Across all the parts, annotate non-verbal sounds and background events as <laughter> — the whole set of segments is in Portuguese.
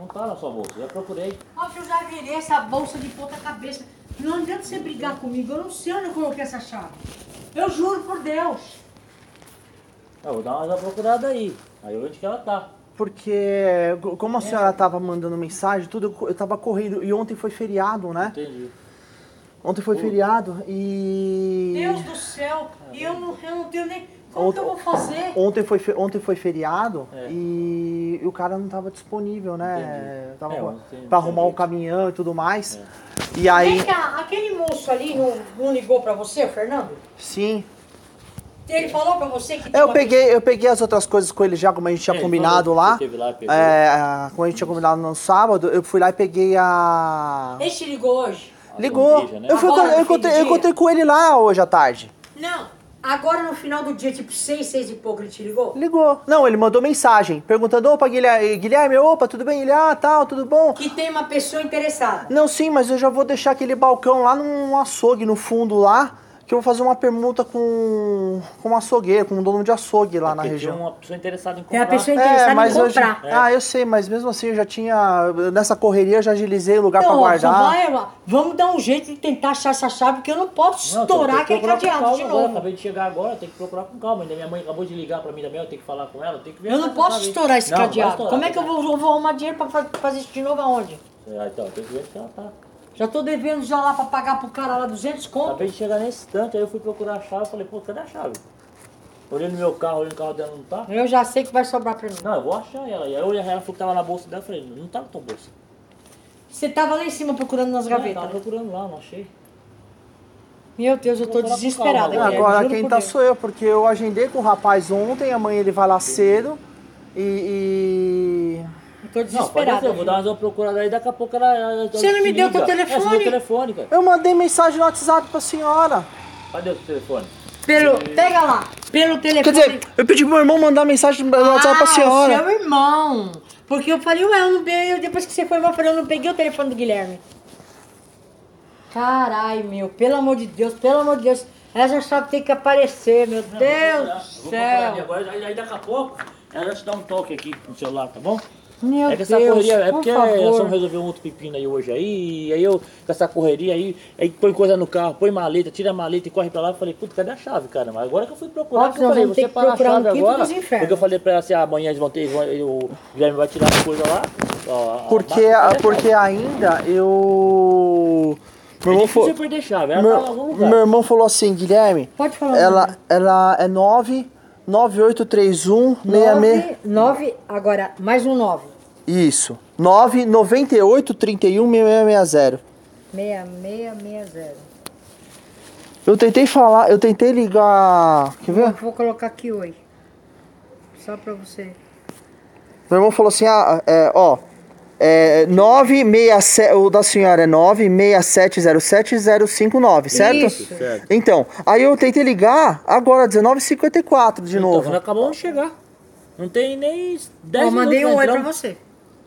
Não tá na sua bolsa, já procurei. Ó, eu já virei essa bolsa de ponta cabeça. Não adianta você brigar comigo, eu não sei onde eu coloquei essa chave. Eu juro por Deus. Eu vou dar uma procurada aí. Aí onde que ela tá. Porque, como a senhora tava mandando mensagem, tudo, eu tava correndo. E ontem foi feriado, né? Entendi. Ontem foi feriado e. Deus do céu, e eu não, eu não tenho nem. Como que eu vou fazer? Ontem foi, fe- ontem foi feriado É. e, o cara não tava disponível, né? Entendi. Tava É, pra- ontem pra não arrumar o caminhão e tudo mais. É. E aí. Vem cá, aquele moço ali não, não ligou pra você, Fernando? Sim. Ele falou pra você que. Eu peguei, eu peguei as outras coisas com ele já, como a gente tinha É, combinado lá. lá. É, como a gente tinha combinado no sábado, eu fui lá e peguei a. Ele ligou hoje? Ligou. bandeja, né? Eu, fui, Agora, eu, encontrei, eu encontrei com ele lá hoje à tarde. Não. Agora no final do dia, tipo seis, seis e pouco, ele te ligou? Ligou. Não, ele mandou mensagem perguntando: opa, Guilherme, Guilherme, opa, tudo bem? Ele, ah, tal, tudo bom? Que tem uma pessoa interessada. Não, sim, mas eu já vou deixar aquele balcão lá num açougue no fundo lá, que eu vou fazer uma permuta com, com um açougueiro, com um dono de açougue lá na Porque região. Tinha uma pessoa interessada em Tem comprar. a pessoa interessada em eu já- comprar. Ah, eu sei, mas mesmo assim eu já tinha. Nessa correria eu já agilizei o lugar pra Não, guardar. vai, ó, vamos dar um jeito de tentar achar essa chave, porque eu não posso Não, estourar tem que aquele com cadeado calma de agora. novo. Acabei de chegar agora, tem que procurar com calma. Ainda minha mãe acabou de ligar pra mim também, eu tenho que falar com ela, eu tenho que ver Eu não posso estourar esse Não, cadeado. estourar, Como é que eu vai. vou, vou arrumar dinheiro pra fa- fazer isso de novo aonde? Ah, então, tem que ver se ela tá. Já tô devendo já lá pra pagar pro cara lá 200 conto. Acabei de chegar nesse instante, aí eu fui procurar a chave, falei, pô, cadê a chave? Olhei no meu carro, olhei no carro dela, não tá? Eu já sei que vai sobrar pra mim. Não, eu vou achar ela. E aí eu olhei, ela falou que tava na bolsa dela, falei, não tá na tua bolsa. Você tava lá em cima procurando nas Não, gavetas. tava né? procurando lá, não achei. Meu Deus, eu tô desesperada. calma, Agora quem tá Deus. sou eu, porque eu agendei com o rapaz ontem, amanhã ele vai lá cedo e. Eu tô Não, desesperada. ser, eu vou dar uma procurada aí, daqui a pouco ela... ela Você não me deu teu liga. telefone? É, você deu o telefone, cara. eu mandei mensagem no WhatsApp pra senhora. Cadê o teu telefone? Pelo, pega lá, pelo telefone. Quer dizer, eu pedi pro meu irmão mandar mensagem no WhatsApp pra Ah, senhora. seu irmão. Porque eu falei, ué, eu não peguei, depois que você foi eu falei, eu não peguei o telefone do Guilherme. Carai, meu, pelo amor de Deus, pelo amor de Deus. Essa chave tem que aparecer, meu Deus Eu do vou céu. agora, aí aí daqui a pouco ela já te dá um toque aqui no celular, tá bom? Meu é que essa Deus, correria, é por porque nós vamos favor. resolver um outro pepino aí hoje aí, e aí eu, com essa correria aí, aí põe coisa no carro, põe maleta, tira a maleta e corre pra lá, eu falei, puta, cadê a chave, cara? Mas agora que eu fui procurar, Óbvio, porque eu falei, você que para a procurar chave quinto agora, porque eu falei pra ela assim, ah, amanhã eles vão ter, o Guilherme vai tirar as coisas lá, ó, a- Porque, a- a porque ainda eu. Meu É irmão, falou, você perder chave, ela tá meu, meu irmão falou assim, Guilherme, Pode falar. ela, ela é 9 9831 66. 9, agora, mais um 9. Isso. 998 31 6660. 6660. Eu tentei falar, eu tentei ligar. Quer ver? Vou colocar aqui oi. Só pra você. Meu irmão falou assim: ah, é, ó. É 967, o da senhora é 96707-059, certo? Isso. Certo. Então, aí eu tentei ligar agora, 19h54 de Então, novo. acabamos de chegar. Não tem nem 10 Ó, mandei um minutos, oi pra você.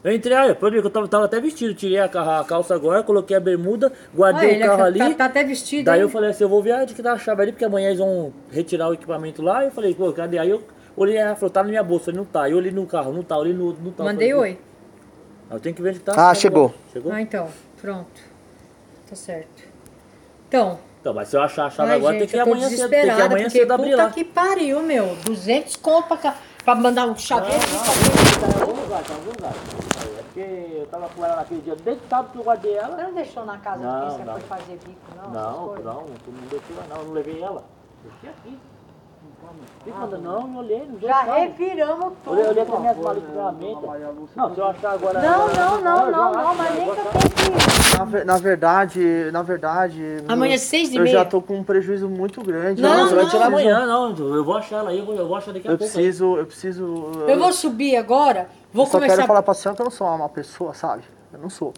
Eu entrei, olha, pode ver que eu tava, tava até vestido, tirei a, a calça agora, coloquei a bermuda, guardei Olha, ele o carro tá, ali. tá, tá até vestido. daí hein? eu falei assim, eu vou ver onde que tá a chave ali, porque amanhã eles vão retirar o equipamento lá. Eu falei, pô, cadê? Aí eu olhei, ela falou, tá na minha bolsa, eu falei, não tá. Eu olhei no carro, não tá, olhei no outro, não tá. Eu Mandei falei, oi. "Pô, Eu tenho que ver onde tá. Ah, chegou. agora." Chegou? Ah, então. Pronto. Tá certo. Então. Então, mas se eu achar a chave Ai, agora, gente, tem que amanhã cedo, tem que amanhã porque cedo abrir puta lá. que pariu, meu. 200 conto pra, cá- pra mandar um chaveiro. Tá em algum lugar, tá em algum lugar. É porque eu tava com ela naquele dia, desde sábado que eu guardei ela. Você não deixou na casa Não, porque você não. foi fazer bico, não? Não, não, tu não deixou ela, não, eu não levei ela. Deixei aqui. Fica mandando, não, não olhei, não Já não. reviramos tudo. Olhei, olhei com as minhas malas de ferramenta. Não, se eu achar agora. Não, não, não, eu não, não, mas eu nem que eu tenho que... Na, ver- na verdade, na verdade. Amanhã eu- é seis e Eu meia. já tô com um prejuízo muito grande. Não, Não, você vai não. tirar amanhã, não. Eu vou achar ela aí, eu vou, eu vou achar daqui a Eu pouco. preciso, eu preciso. Eu vou subir agora, vou eu só começar... quero falar pra senhora que eu não sou uma má pessoa, sabe? Eu não sou.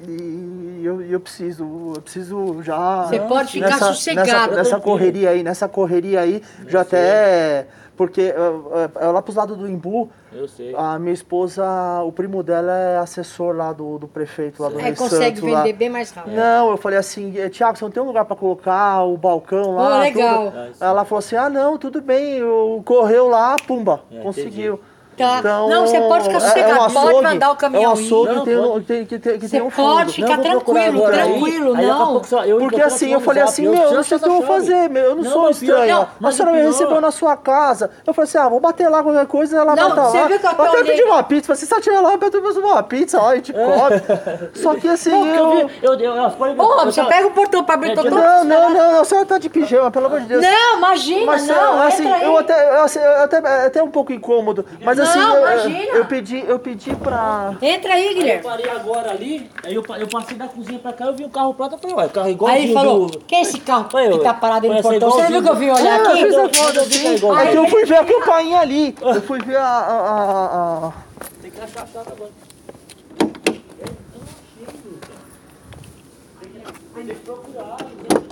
E eu, eu preciso, eu preciso já. Você pode ficar nessa, sossegado, Nessa, nessa correria aí, nessa correria aí, já até. Porque é, é, lá pros lados do Imbu, Eu sei. a minha esposa, o primo dela é assessor lá do, do prefeito lá do Rio consegue Santos, lá. vender bem mais rápido. Não, eu falei assim, Tiago, você não tem um lugar pra colocar o balcão lá? Oh, legal. tudo?" Ela falou assim, ah não, tudo bem, eu correu lá, pumba, É, conseguiu. Tá. Então, não, você pode ficar é- é um sossegado, pode açougue- mandar o caminhão É um açougue ir. que tem, Não, que tem, que tem, que Você tem um pode fundo. ficar eu vou procurar tranquilo, aí, tranquilo, aí não. só- eu Porque assim, eu falei assim, eu meu, eu não sei o que eu vou fazer, meu, eu não, Não, sou estranha. não, a mas senhora me recebeu na sua casa. Eu falei assim, ah, vou bater lá qualquer coisa, ela Não, vai estar você lá. viu que eu eu até pedi uma pizza, se ela tiver lá, eu peço uma pizza lá, a gente <laughs> come. Só que assim, eu pode Ô, você pega o portão pra abrir, É, todo Não, não, não, não, a senhora tá de pijama, pelo amor de Deus. Não, imagina, não, assim, entra aí. eu até, é até um pouco incômodo, mas assim, Não, eu, imagina. eu pedi, eu pedi pra... Entra aí, Aí eu Guilherme. parei agora ali, aí eu, eu passei da cozinha pra cá, eu vi um carro prata, eu falei, ué, carro Aí igualzinho ele falou, do... quem é esse carro Foi eu. que tá parado aí no portão? Você viu que eu vim olhar eu aqui? fiz a então, foto eu vi que é igual. é que eu fui ver a campainha ali, eu fui ver a... a, a, a- Tem que achar a chave agora. Tem que procurar, tem que procurar.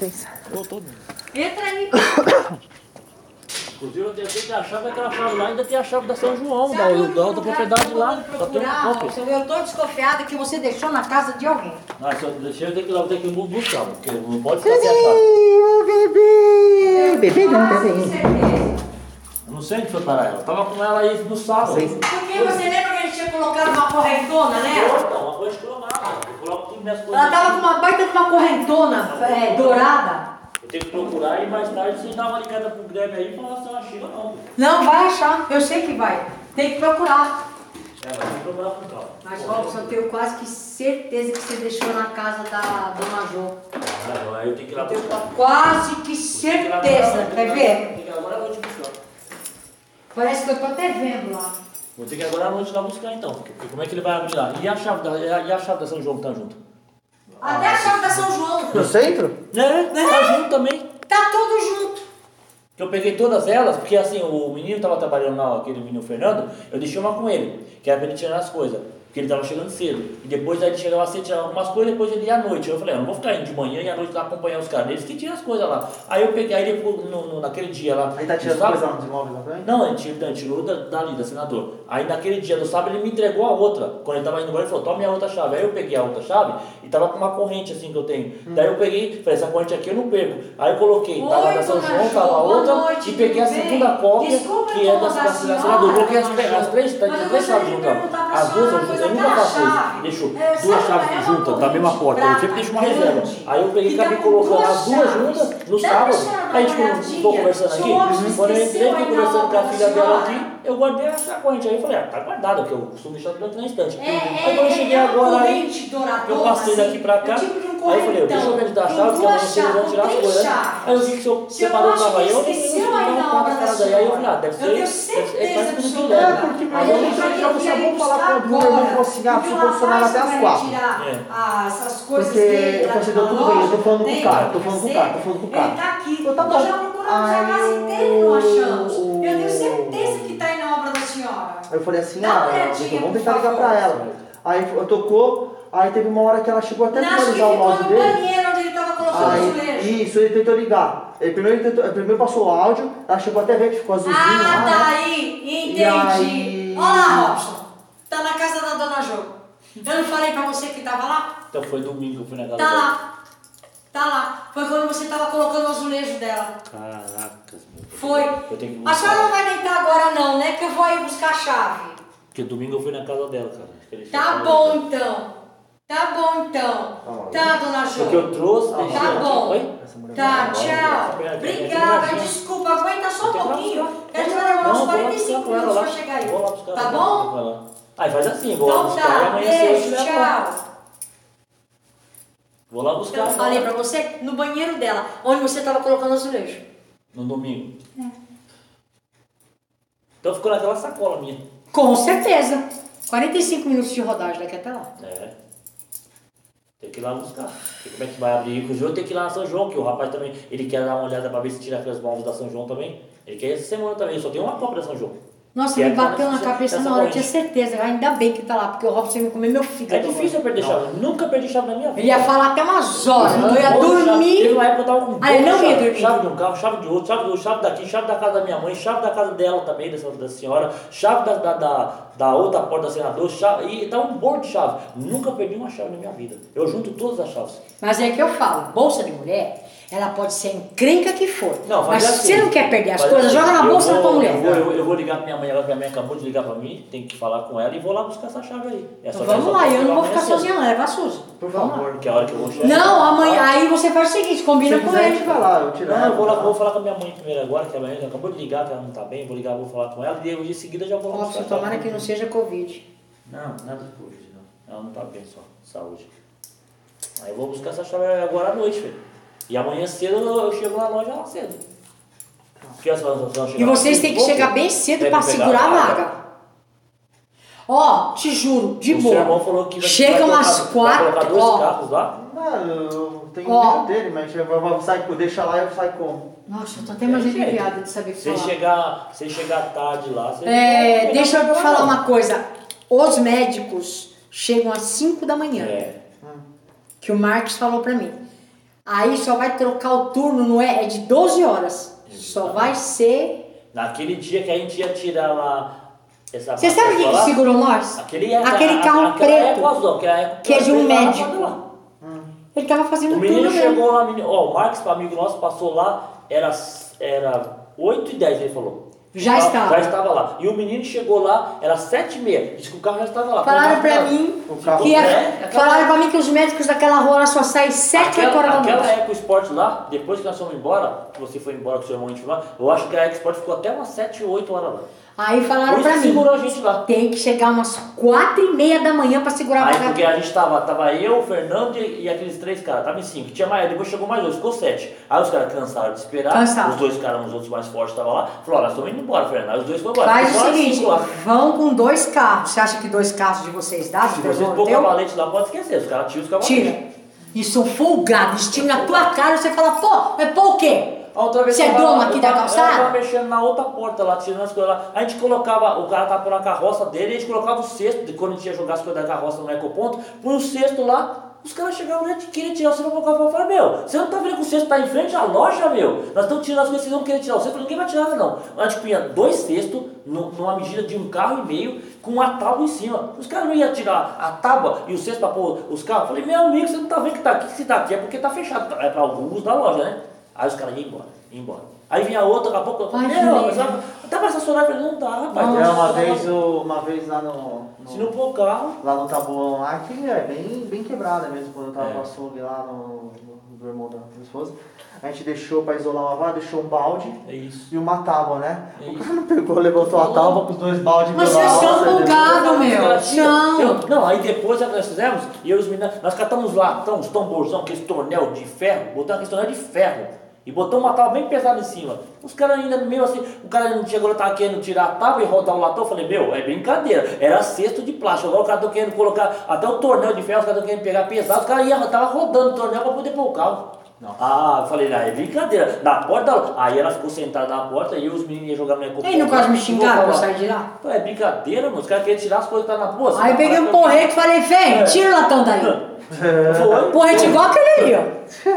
Licença. Voltou. Entra aí. Inclusive eu tenho que a chave daquela chave lá, ainda tem a chave da São João, da, da lugar propriedade que eu lá. cópia. Wilson? Eu tô desconfiada que você deixou na casa de alguém. Ah, se eu deixei, eu tenho que ir lá, eu tenho que buscar, porque não pode ficar sem a chave. Ih, bebê! Bebê não, bebê. Eu não sei onde foi parar ela. Eu tava com ela aí no sábado. Sei. Porque você lembra que a gente tinha colocado uma correntona nela? Não, uma coisa cromada. Eu minhas coisas. Ela tava com uma baita de uma correntona é, dourada. Eu tenho que procurar e mais tarde vocês dão uma ligada pro Grêmio aí e falar se eu achei ou não. Não, vai achar. Eu sei que vai. Tem que procurar. É, mas tem que procurar com calma. Mas, Robson, eu tenho quase que certeza que você deixou na casa da Dona Jo. Ah, não, aí eu tenho que ir lá Eu tenho buscar. quase que certeza. Quer ver? Agora à noite buscar. Parece que eu tô até vendo lá. Vou ter que ir agora à noite lá buscar então. Porque como é que ele vai abrir lá? E a chave da, e a chave da São João que tá junto? Até a chave da São João. No centro? Né? Tá junto também. Tá tudo junto. Que eu peguei todas elas, porque assim, o menino tava trabalhando lá, aquele menino Fernando, eu deixei uma com ele, que era pra ele tirar as coisas. Porque ele tava chegando cedo. E depois aí ele chegava cedo, tirava algumas coisas, depois ele ia à noite. Eu falei, eu não vou ficar indo de manhã e à noite lá acompanhar os caras. Eles que tiram as coisas lá. Aí eu peguei, aí ele, no, no- naquele dia lá. Aí tá tirando sábado- coisa lá nos imóveis lá também? Não, ele tirou, ele tirou da, dali, da senador. Aí naquele dia do sábado ele me entregou a outra. Quando ele tava indo embora, ele falou, toma minha outra chave. Aí eu peguei a outra chave e tava com uma corrente assim que eu tenho. Daí eu peguei, falei, essa corrente aqui eu não perco. Aí eu coloquei, tava Oi, da São João, Jo, tava a outra noite, e peguei a segunda cópia, Desculpa que é da, da, senhora, senador. Eu coloquei as, Jo. as três, tá, eu três chaves juntas. As duas, senhora eu, nunca faço isso. Deixo é, duas é chaves uma juntas, da mesma porta. Eu sempre deixo uma reserva. Aí eu peguei e acabei colocando as duas juntas no sábado. Aí tipo, olhadinha? tô conversando aqui, quando eu entrei, na conversando com a filha dela aqui, eu guardei essa corrente aí, eu falei, ah, tá guardada, porque eu costumo deixar tudo aqui na estante. É, é, aí quando eu cheguei é agora aí, douradona, eu passei assim, daqui pra cá, é tipo aí eu falei, deixa eu ver onde dá a correntão, chave, porque vocês vão chaves, tirar as coisas. né? Aí eu vi que se eu Se eu separou o que trabalho, eu esqueceu aí na obra da casa aí, aí eu falei, ah, deve Eu ser, tenho ser, é certeza tudo absoluta. direto. É, porque meu irmão eu já vamos falar com o Bruno, eu vou conseguir Porque o funcionar rapaz até as quatro. É. essas coisas Porque eu uma tudo bem, eu tô falando com o cara, que tô falando com o cara, tô falando com o cara. Ele tá aqui. Eu tá Nós já procuramos a casa inteira e não o- achamos. O- Eu tenho certeza que tá aí na obra da senhora. Aí eu falei assim, Dá ah, então vamos tentar ligar pra ela. Aí eu tocou, aí teve uma hora que ela chegou até visualizar o áudio no dele. banheiro onde ele tava colocando o azulejo. Aí, isso, ele tentou ligar. Ele primeiro, ele tentou- ele primeiro passou o áudio, ela chegou até a ver que ficou azulzinho Ah, lá, né? daí, entendi. E aí- Olha lá, Robson. Tá na casa da dona Jo. Eu não falei pra você que tava lá? Então foi domingo que eu fui na casa Tá lá. Tá lá. Foi quando você tava colocando o azulejo dela. Caracas, meu. Foi. Eu tenho que A senhora não vai deitar agora não, né? Que eu vou aí buscar a chave. Porque domingo eu fui na casa dela, cara. Que ele Tá bom então. Tá bom então. Tá, dona Jo. Porque eu trouxe, deixei Tá bom. Oi? Tá, tchau. agora, Obrigada, agora, desculpa, aguenta só um pouquinho. Que a gente vai demorar Não, uns vou lá 45 buscar com ela minutos pra chegar aí. Tá bom? vai lá. Aí faz assim, vou lá Então buscar e tá, beijo, tchau. Vou lá buscar. Eu falei pra você, no banheiro dela, onde você tava colocando azulejo. No domingo. É. Então ficou naquela sacola minha. Com certeza. 45 minutos de rodagem daqui até lá. É. Tem que ir lá buscar. Porque como é que vai abrir? Inclusive eu tenho que ir lá na São João, que o rapaz também, ele quer dar uma olhada pra ver se tira aquelas móveis da São João também. Ele quer essa semana também, só tem uma cópia da São João. Nossa, me bateu na cabeça essa na hora, eu tinha certeza. Ainda bem que tá lá, porque o Robson ia comer meu fígado. É difícil eu perder chave. Eu nunca perdi chave na minha vida. Ele ia falar até umas horas. Eu ia Bolo de chave. Teve dormir. uma época eu tava com Ah, bolo não de ia chave, dormir. chave de um carro, chave de outro, chave, do, chave daqui, chave da casa da minha mãe, chave da casa dela também, dessa, da senhora, chave da, da, da, da outra porta da senadora, chave, e tá um bolo de chave. Nunca perdi uma chave na minha vida. Eu junto todas as chaves. Mas é que eu falo, bolsa de mulher, ela pode ser encrenca que for. Não, mas se assim. você não quer perder as coisas, assim, joga na bolsa da tua mulher. Eu vou, eu, eu vou ligar pra minha mãe, ela, minha mãe acabou de ligar pra mim, tem que falar com ela e vou lá buscar essa chave aí. É Então vamos lá, eu não vou ficar sozinha não, leva a Suzy. Por Por favor. que é a hora que eu vou chegar. Não, amanhã, aí você faz o seguinte, combina Se com a ele. vai lá, eu levo. Não, eu vou, lá, vou falar com a minha mãe primeiro agora, que a minha mãe acabou de ligar, que ela não tá bem, vou ligar, vou falar com ela, e eu, em seguida já vou lá Robson, buscar a tomara que não seja Covid. Não, nada de Covid, não. Ela não tá bem só, saúde. Aí eu vou buscar essa chave agora à noite, filho. E amanhã cedo eu, eu chego na loja lá cedo. Porque as pessoas vão chegar E vocês têm que pouco, chegar bem cedo pegar segurar a vaga. Ó, te juro, de o seu irmão boa. falou que vai, Chega vai umas colocar, vai colocar quatro, dois ó. carros lá. Não, eu tenho Ó. dele, mas eu vou sair, deixa lá e eu saio como? Nossa, eu tô até mais jeito. aliviada de saber Se falar. chegar, se chegar tarde lá, você É, deixa eu te falar uma coisa. Os médicos chegam às 5 da manhã, É. que o Marcos falou pra mim. Aí só vai trocar o turno, não é? É de 12 horas. Só vai ser. Naquele dia que a gente ia tirar lá essa Você sabe o que, que segurou nós? Aquele, é- Aquele a- carro aquela preto, azul, aquela é- que é de um médico. lá. Ele tava fazendo O menino tudo mesmo. chegou lá, menino, ó, o Marcos, amigo nosso, passou lá, era, era 8 e 10, ele falou. Já estava. Já estava lá. E o menino chegou lá, era 7 e meia, disse que o carro já estava lá. Falaram carro- mim que é, aquela- falaram pra mim que os médicos daquela rua lá só saem 7, 8 horas Aquela, da aquela noite. Eco Sport lá, depois que nós fomos embora, que você foi embora com o seu irmão, lá, eu acho que a Eco Sport ficou até umas 7, 8 horas lá. Aí falaram pra mim, segurou a gente lá. tem que chegar umas 4 e meia da manhã pra segurar a Aí vaga. porque a gente tava, tava eu, o Fernando e, e aqueles três caras, tava em cinco. Tinha mais, depois chegou mais dois, ficou sete. Aí os caras cansaram de esperar, Cansaram. os dois caras, os outros mais fortes estavam lá, falou, nós estamos indo embora, Fernando. Aí os dois foram embora. Faz o seguinte, vão com dois carros. Você acha que dois carros de vocês dá? Se vocês pôr cavalete lá, pode esquecer, os caras tiram os cavaletes. Tira. E são folgados, eles tiram na tua cara e você fala, pô, mas pô o quê? Outra vez Você é dono aqui da calçada? Eu tava mexendo na outra porta lá, tirando as coisas lá. A gente colocava, o cara tava por na carroça dele, a gente colocava o cesto, de quando a gente ia jogar as coisas da carroça no ecoponto, põe o cesto lá, os caras chegavam lá e queriam tirar o cesto pra colocar. Eu falei, meu, você não tá vendo que o cesto tá em frente à loja, meu? Nós estamos tirando as coisas, vocês não querem tirar o cesto, ninguém vai tirar nada, não. A gente punha dois cestos, nu- numa medida de um carro e meio, com uma tábua em cima. Os caras não iam tirar a tábua e o cesto pra pôr os carros. Eu falei, meu amigo, você não tá vendo que tá aqui? Se tá aqui é porque tá fechado, é pra algum uso da loja, né? Aí os caras iam embora, iam embora. Aí vinha outra, daqui a pouco, Ai, meu, que mas dá pra estacionar? Eu falei, não dá, rapaz. É, uma vez, o- uma vez lá no, Se no, não pôr o carro, lá no Tabuão, lá que é bem, bem quebrada mesmo, quando eu tava É. com a açougue lá no, no, do irmão da minha esposa. A gente deixou pra isolar uma vaga, deixou um balde é isso. e uma tábua, né? É o cara não pegou, levantou a tábua com os dois baldes Mas vocês são folgados, meu. Eu- São. Não, aí depois nós fizemos, e eu e os meninos, nós catamos lá, então, uns tamborzão, aqueles tornel de ferro, botamos aquele tornel de ferro. E botamos uma tábua bem pesada em cima. Os caras ainda meio assim, o cara não chegou tava querendo tirar a tábua e rodar o latão. Eu falei, meu, é brincadeira. Era cesto de plástico. Agora o cara tá querendo colocar até o tornel de ferro, os caras estão querendo pegar pesado, os caras iam, tava rodando o tornel pra poder pôr o carro. Ah, eu falei, não, é brincadeira. Na porta, da- aí ela ficou sentada na porta e e os meninos iam jogar no ecoponto. Ei, não quase me xingaram pra sair de lá? Pô, É brincadeira, mano. Os caras querem tirar as coisas que tá na você Aí tá peguei um porrete e falei, vem, tira o latão daí. <laughs> Foi. Porrete igual aquele ali, ó.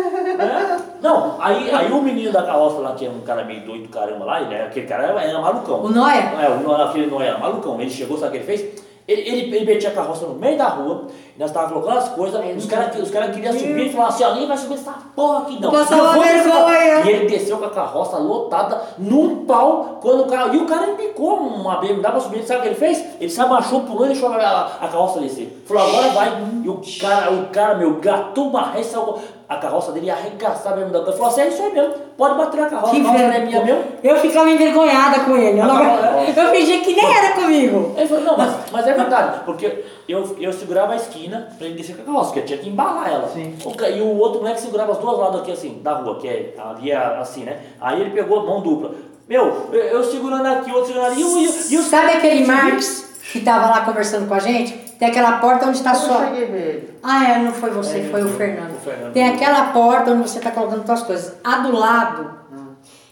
É? Não, aí, aí o menino da carroça lá, que é um cara meio doido do caramba lá, ele, era- aquele cara era, era malucão. O Noia? É, o aquele Noia era malucão. Ele chegou, sabe o que ele fez? Ele, ele, ele metia a carroça no meio da rua, nós estávamos colocando as coisas, os caras os cara queriam subir e falavam assim, ó, ninguém vai subir essa porra aqui não. Passava vergonha. E ele desceu com a carroça lotada num pau, quando o cara. E o cara embicou uma BMW pra subir, sabe o que ele fez? Ele se abaixou, pulou e deixou a, a, a carroça descer. Falou, agora vai. E o cara, o cara, meu, gatou uma ré, saiu- a carroça dele ia arregaçar mesmo da Ele falou assim, é isso aí mesmo, pode bater a carroça, Que a carroça não é minha mesmo. Eu ficava envergonhada com ele. Eu, não- eu fingi que nem era comigo. Ele falou, não, mas, mas é verdade, porque eu, eu segurava a esquina pra ele descer com a carroça, porque eu tinha que embalar ela. Sim. E o outro moleque segurava os dois lados aqui assim, da rua, que é ali é assim, né? Aí ele pegou a mão dupla. Meu, eu, eu segurando aqui, o outro segurando ali, e o, Sabe aquele? Marx que tava lá conversando com a gente? Tem aquela porta onde tá Eu só. não cheguei a ver ele. Ah, é, não foi você, É, foi o Fernando. o Fernando. Tem aquela porta onde você tá colocando suas coisas. A do lado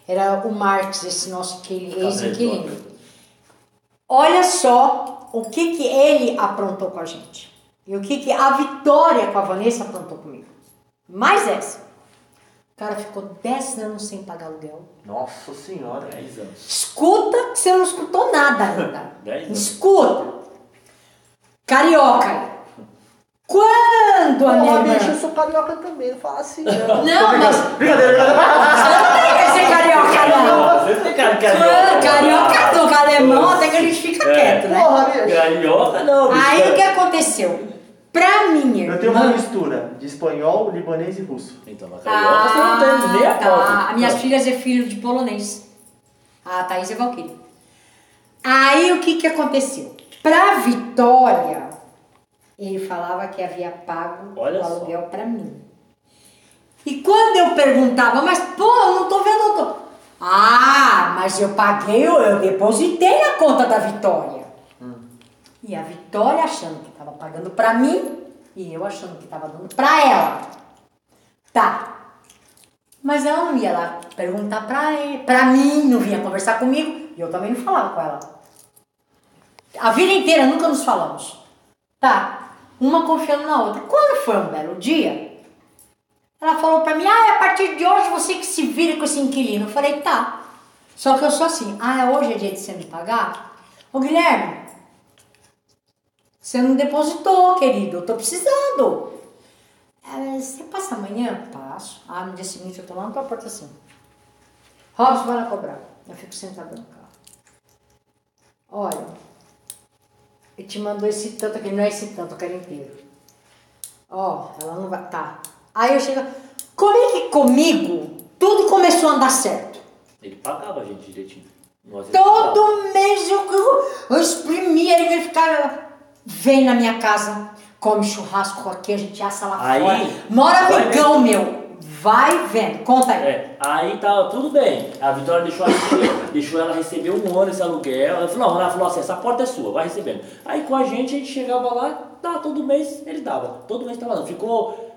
era o Marx, esse nosso que- ex-inquilino. Olha só o que, que ele aprontou com a gente. E o que, que a Vitória com a Vanessa aprontou comigo. Mais essa. O cara ficou 10 anos sem pagar aluguel. Nossa senhora. 10 anos. Escuta que você não escutou nada ainda. Dez anos. Escuta. Carioca. Quando a minha Porra, bicho, eu sou carioca também, não fala assim. Não, mas Brincadeira, brincadeira. você não tem que ser carioca, não. Você tem cara de Ah, carioca. Carioca não, alemão até que a gente fica É. quieto, né? Porra, bicho. Carioca não, bicho. Aí o que aconteceu? Pra minha Eu tenho uma mistura de espanhol, libanês e russo. Então, na carioca você não tem nem a tá. pau. As minhas filhas é filho de polonês. A Thaís é Valkyrie. Aí o que que aconteceu? Pra Vitória, ele falava que havia pago Olha o aluguel pra mim. E quando eu perguntava, mas pô, eu não tô vendo. eu tô... Ah, mas eu paguei, eu, depositei na conta da Vitória. E a Vitória achando que estava pagando pra mim e eu achando que estava dando pra ela. Tá. Mas ela não ia lá perguntar pra mim, não vinha conversar comigo e eu também não falava com ela. A vida inteira nunca nos falamos. Tá. Uma confiando na outra. Quando foi um belo dia, ela falou pra mim: Ah, a partir de hoje você que se vira com esse inquilino. Eu falei: Tá. Só que eu sou assim: Ah, hoje é dia de você me pagar? Ô Guilherme, você não depositou, querido. Eu tô precisando. Ela, você passa amanhã? Passo. Ah, no dia seguinte eu tô lá na tua porta assim. Robson, vai lá cobrar. Eu fico sentada no carro. Olha, ele te mandou esse tanto aqui, não é esse tanto, eu quero inteiro. Ó, ela não vai. Tá. Aí eu chego. Como é que comigo tudo começou a andar certo? Ele pagava a gente direitinho. Todo mês eu, eu, eu exprimia, ele ficava. Vem na minha casa, come churrasco aqui, a gente assa lá Aí, fora. Mora amigão meu. Vai vendo. Conta aí. É, aí tava tudo bem. A Vitória deixou ela receber, <coughs> deixou ela receber um ano esse aluguel. Ela falou, não, ela falou assim, essa porta é sua, vai recebendo. Aí com a gente, a gente chegava lá, tá, todo mês ele dava. Todo mês tava dando. Ficou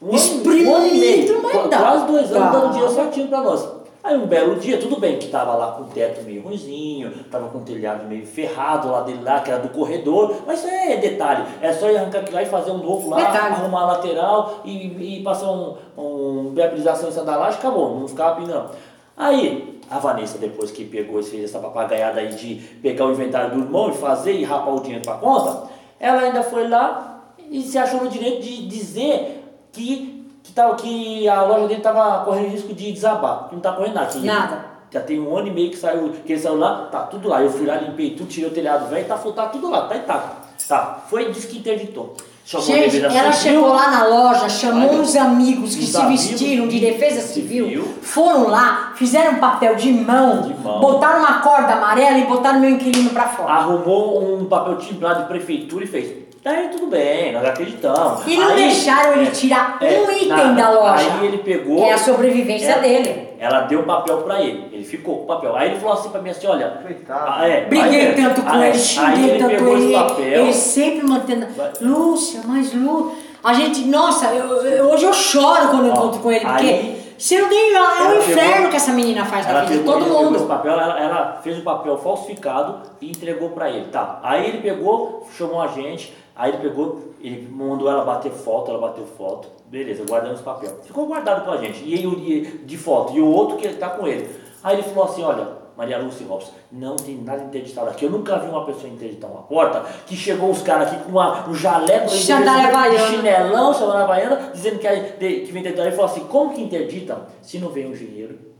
um ano, um ano e meio, quase dois anos Dá. dando dinheiro certinho pra nós. Aí um belo dia, tudo bem que tava lá com o teto meio ruimzinho, tava com o telhado meio ferrado lá dele lá, que era do corredor, mas isso é detalhe, é só ir arrancar aquilo lá e fazer um novo lá, Detalhe. arrumar a lateral e, e passar um, um viabilização em laje, acabou, não ficava pingando. Aí, a Vanessa, depois que pegou e fez essa papagaiada aí de pegar o inventário do irmão e fazer e rapar o dinheiro pra conta, ela ainda foi lá e se achou no direito de dizer que, que, tava, que a loja dele estava correndo risco de desabar, que não tá correndo nada. Nada. Já tem um ano e meio que saiu, que saiu lá, tá tudo lá. Eu fui lá, limpei tudo, tirei o telhado velho, tá, tá tudo lá, tá intacto. Tá, foi disse que interditou. Chamou Gente, ela chegou lá na loja, chamou Olha, uns amigos que se vestiram de de defesa civil, civil. foram lá, fizeram um papel de mão, De mão. botaram uma corda amarela e botaram meu inquilino pra fora. Arrumou um papel timbrado de prefeitura e fez. Daí tudo bem, nós acreditamos. E não Aí- deixaram ele é, tirar é, um item nada. da loja. Aí ele pegou. Que é a sobrevivência ela- dele. Ela deu o papel pra ele. Ele ficou com o papel. Aí ele falou assim pra mim assim, olha. Coitado. ah, é, Briguei aí- tanto com aí- ele, Aí xinguei ele tanto pegou ele. papel. Ele sempre mantendo. Vai. Lúcia, mas Lu. A gente, nossa, eu, eu- hoje eu choro quando eu Ó, encontro com ele, porque aí- você não tem. É um inferno pegou- que essa menina faz na vida de todo ele pegou esse mundo. papel, ela, ela fez o papel falsificado e entregou pra ele. Tá. Aí ele pegou, chamou a gente, aí ele pegou, ele mandou ela bater foto, ela bateu foto. Beleza, guardamos o papel. Ficou guardado com a gente. E, ele- e- de foto. E o outro que tá com ele. Aí ele falou assim, olha, Maria Lúcia Robson, não tem nada interditado aqui. Eu nunca vi uma pessoa interditar uma porta que chegou os caras aqui com uma, um jaleco havaiana. chinelão, sandália havaiana, dizendo que, é que vem interditar. Ele falou assim, como que interdita se não vem um engenheiro?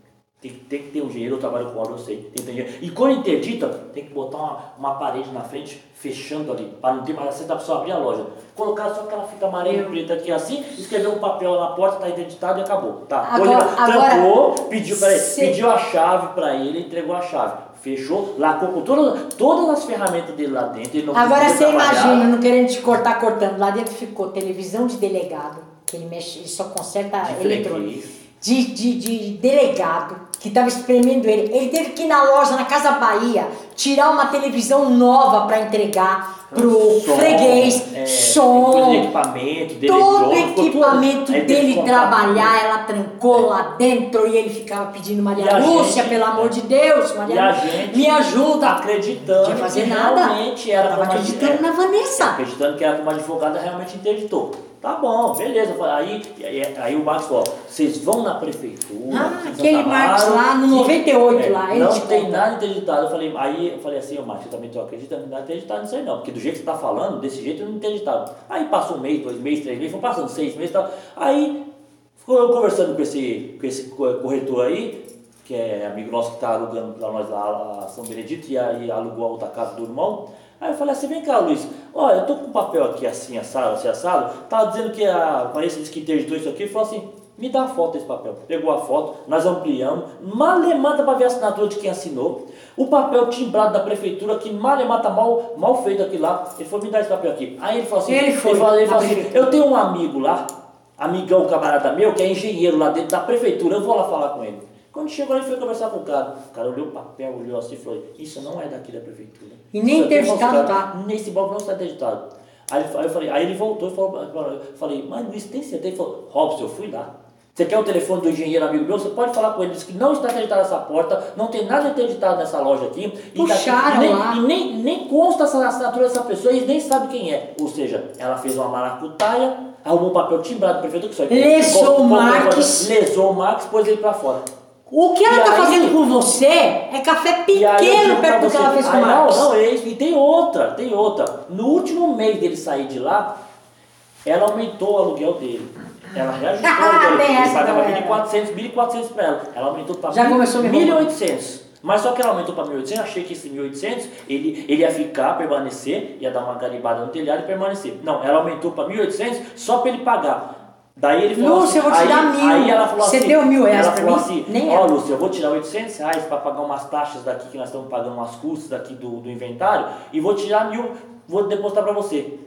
Tem, tem que ter um engenheiro, eu trabalho com obra, eu sei. Tem que ter engenheiro. E quando interdita, tem que botar uma, uma parede na frente, fechando ali, para não ter mais acesso da pessoa abrir a loja. Colocar só aquela fita amarela e preta aqui assim, escrever um papel na porta, tá interditado e acabou. Tá. Agora- agora- trancou, pediu, peraí, Se- pediu a chave para ele, entregou a chave. Fechou, lacou com todas, todas as ferramentas dele lá dentro. Ele não Agora você imagina, não querendo te cortar, cortando. Lá dentro ficou televisão de delegado, que ele mexe, ele só conserta eletrônico. De, de, de delegado que estava espremendo ele. Ele teve que ir na loja, na Casa Bahia, tirar uma televisão nova para entregar. pro Som, freguês, é, som, de equipamento, dele, todo equipamento tudo. Dele trabalhar, ela trancou lá dentro e ele ficava pedindo E Maria a Lúcia, gente- pelo amor de Deus, E Maria a Lúcia, gente me ajuda. acreditando Não tinha fazer que nada. realmente era Tava acreditando é, na Vanessa. acreditando que era como a advogada realmente interditou. Tá bom, beleza. Aí, aí, aí o Marcos falou, vocês vão na prefeitura. Ah, aquele Marcos lá no que- 98 lá, ele Não te tem conta. nada interditado. Eu falei, aí eu falei assim, ô Marcos, eu também estou acreditando, não é interditado nisso aí não. Porque do jeito que você está falando, desse jeito eu não interditado. Aí passou um mês, dois meses, três meses, foi passando seis meses e tal. Aí ficou eu conversando com esse, com esse co- corretor aí, que é amigo nosso que está alugando para nós lá a São Benedito e aí alugou a outra casa do irmão. Aí eu falei assim, vem cá Luiz, olha, eu tô com um papel aqui assim, assado, assim, assado, tava dizendo que a Vanessa disse que interditou isso aqui, ele falou assim, me dá a foto desse papel. Pegou a foto, nós ampliamos, malemata para ver a assinatura de quem assinou, o papel timbrado da prefeitura, que malemata mal, mal feito aqui lá, ele falou, me dá esse papel aqui. Aí ele falou assim, Ele foi falou, ele falou assim, eu tenho um amigo lá, amigão, camarada meu, que é engenheiro lá dentro da prefeitura, eu vou lá falar com ele. Quando chegou, ele foi conversar com o cara. O cara olhou o papel, olhou assim e falou: Isso não é daqui da prefeitura. E nem é interditado falsificado. tá. Nesse bloco não está interditado. Aí, aí eu falei, aí ele voltou e falou: falei, mas Luiz, tem certeza? Ele falou: Robson, eu fui lá. Você quer o telefone do engenheiro amigo meu? Você pode falar com ele. Disse que não está interditada essa porta, não tem nada interditado nessa loja aqui. E, Puxaram nem, lá. e nem, nem consta essa assinatura dessa pessoa e eles nem sabem quem é. Ou seja, ela fez uma maracutaia, arrumou um papel timbrado do prefeito que só Lesou o Marques. Lesou o Marques, pôs ele pra fora. O que ela E tá aí- fazendo por você é café pequeno perto do que ela fez com o aí, não, Marcos. não, é isso. E tem outra, tem outra. No último mês dele sair de lá, ela aumentou o aluguel dele. Ela reajustou <laughs> o aluguel dele. Ele pagava galera. 1.400, 1.400 para ela. Ela aumentou para Já começou a me roubar. 1.800. Mas só que ela aumentou para 1.800, achei que esse 1.800 ele, ele ia ficar, permanecer, ia dar uma garibada no telhado e permanecer. Não, ela aumentou para 1.800 só para ele pagar. Daí ele falou Lúcia, assim, eu vou te aí, dar mil. aí ela falou Você assim, deu mil reais ela falou mim? assim, Nem ó ela. Lúcia, eu vou tirar 800 reais para pagar umas taxas daqui que nós estamos pagando umas custas daqui do, do inventário e vou tirar mil, vou depositar para você.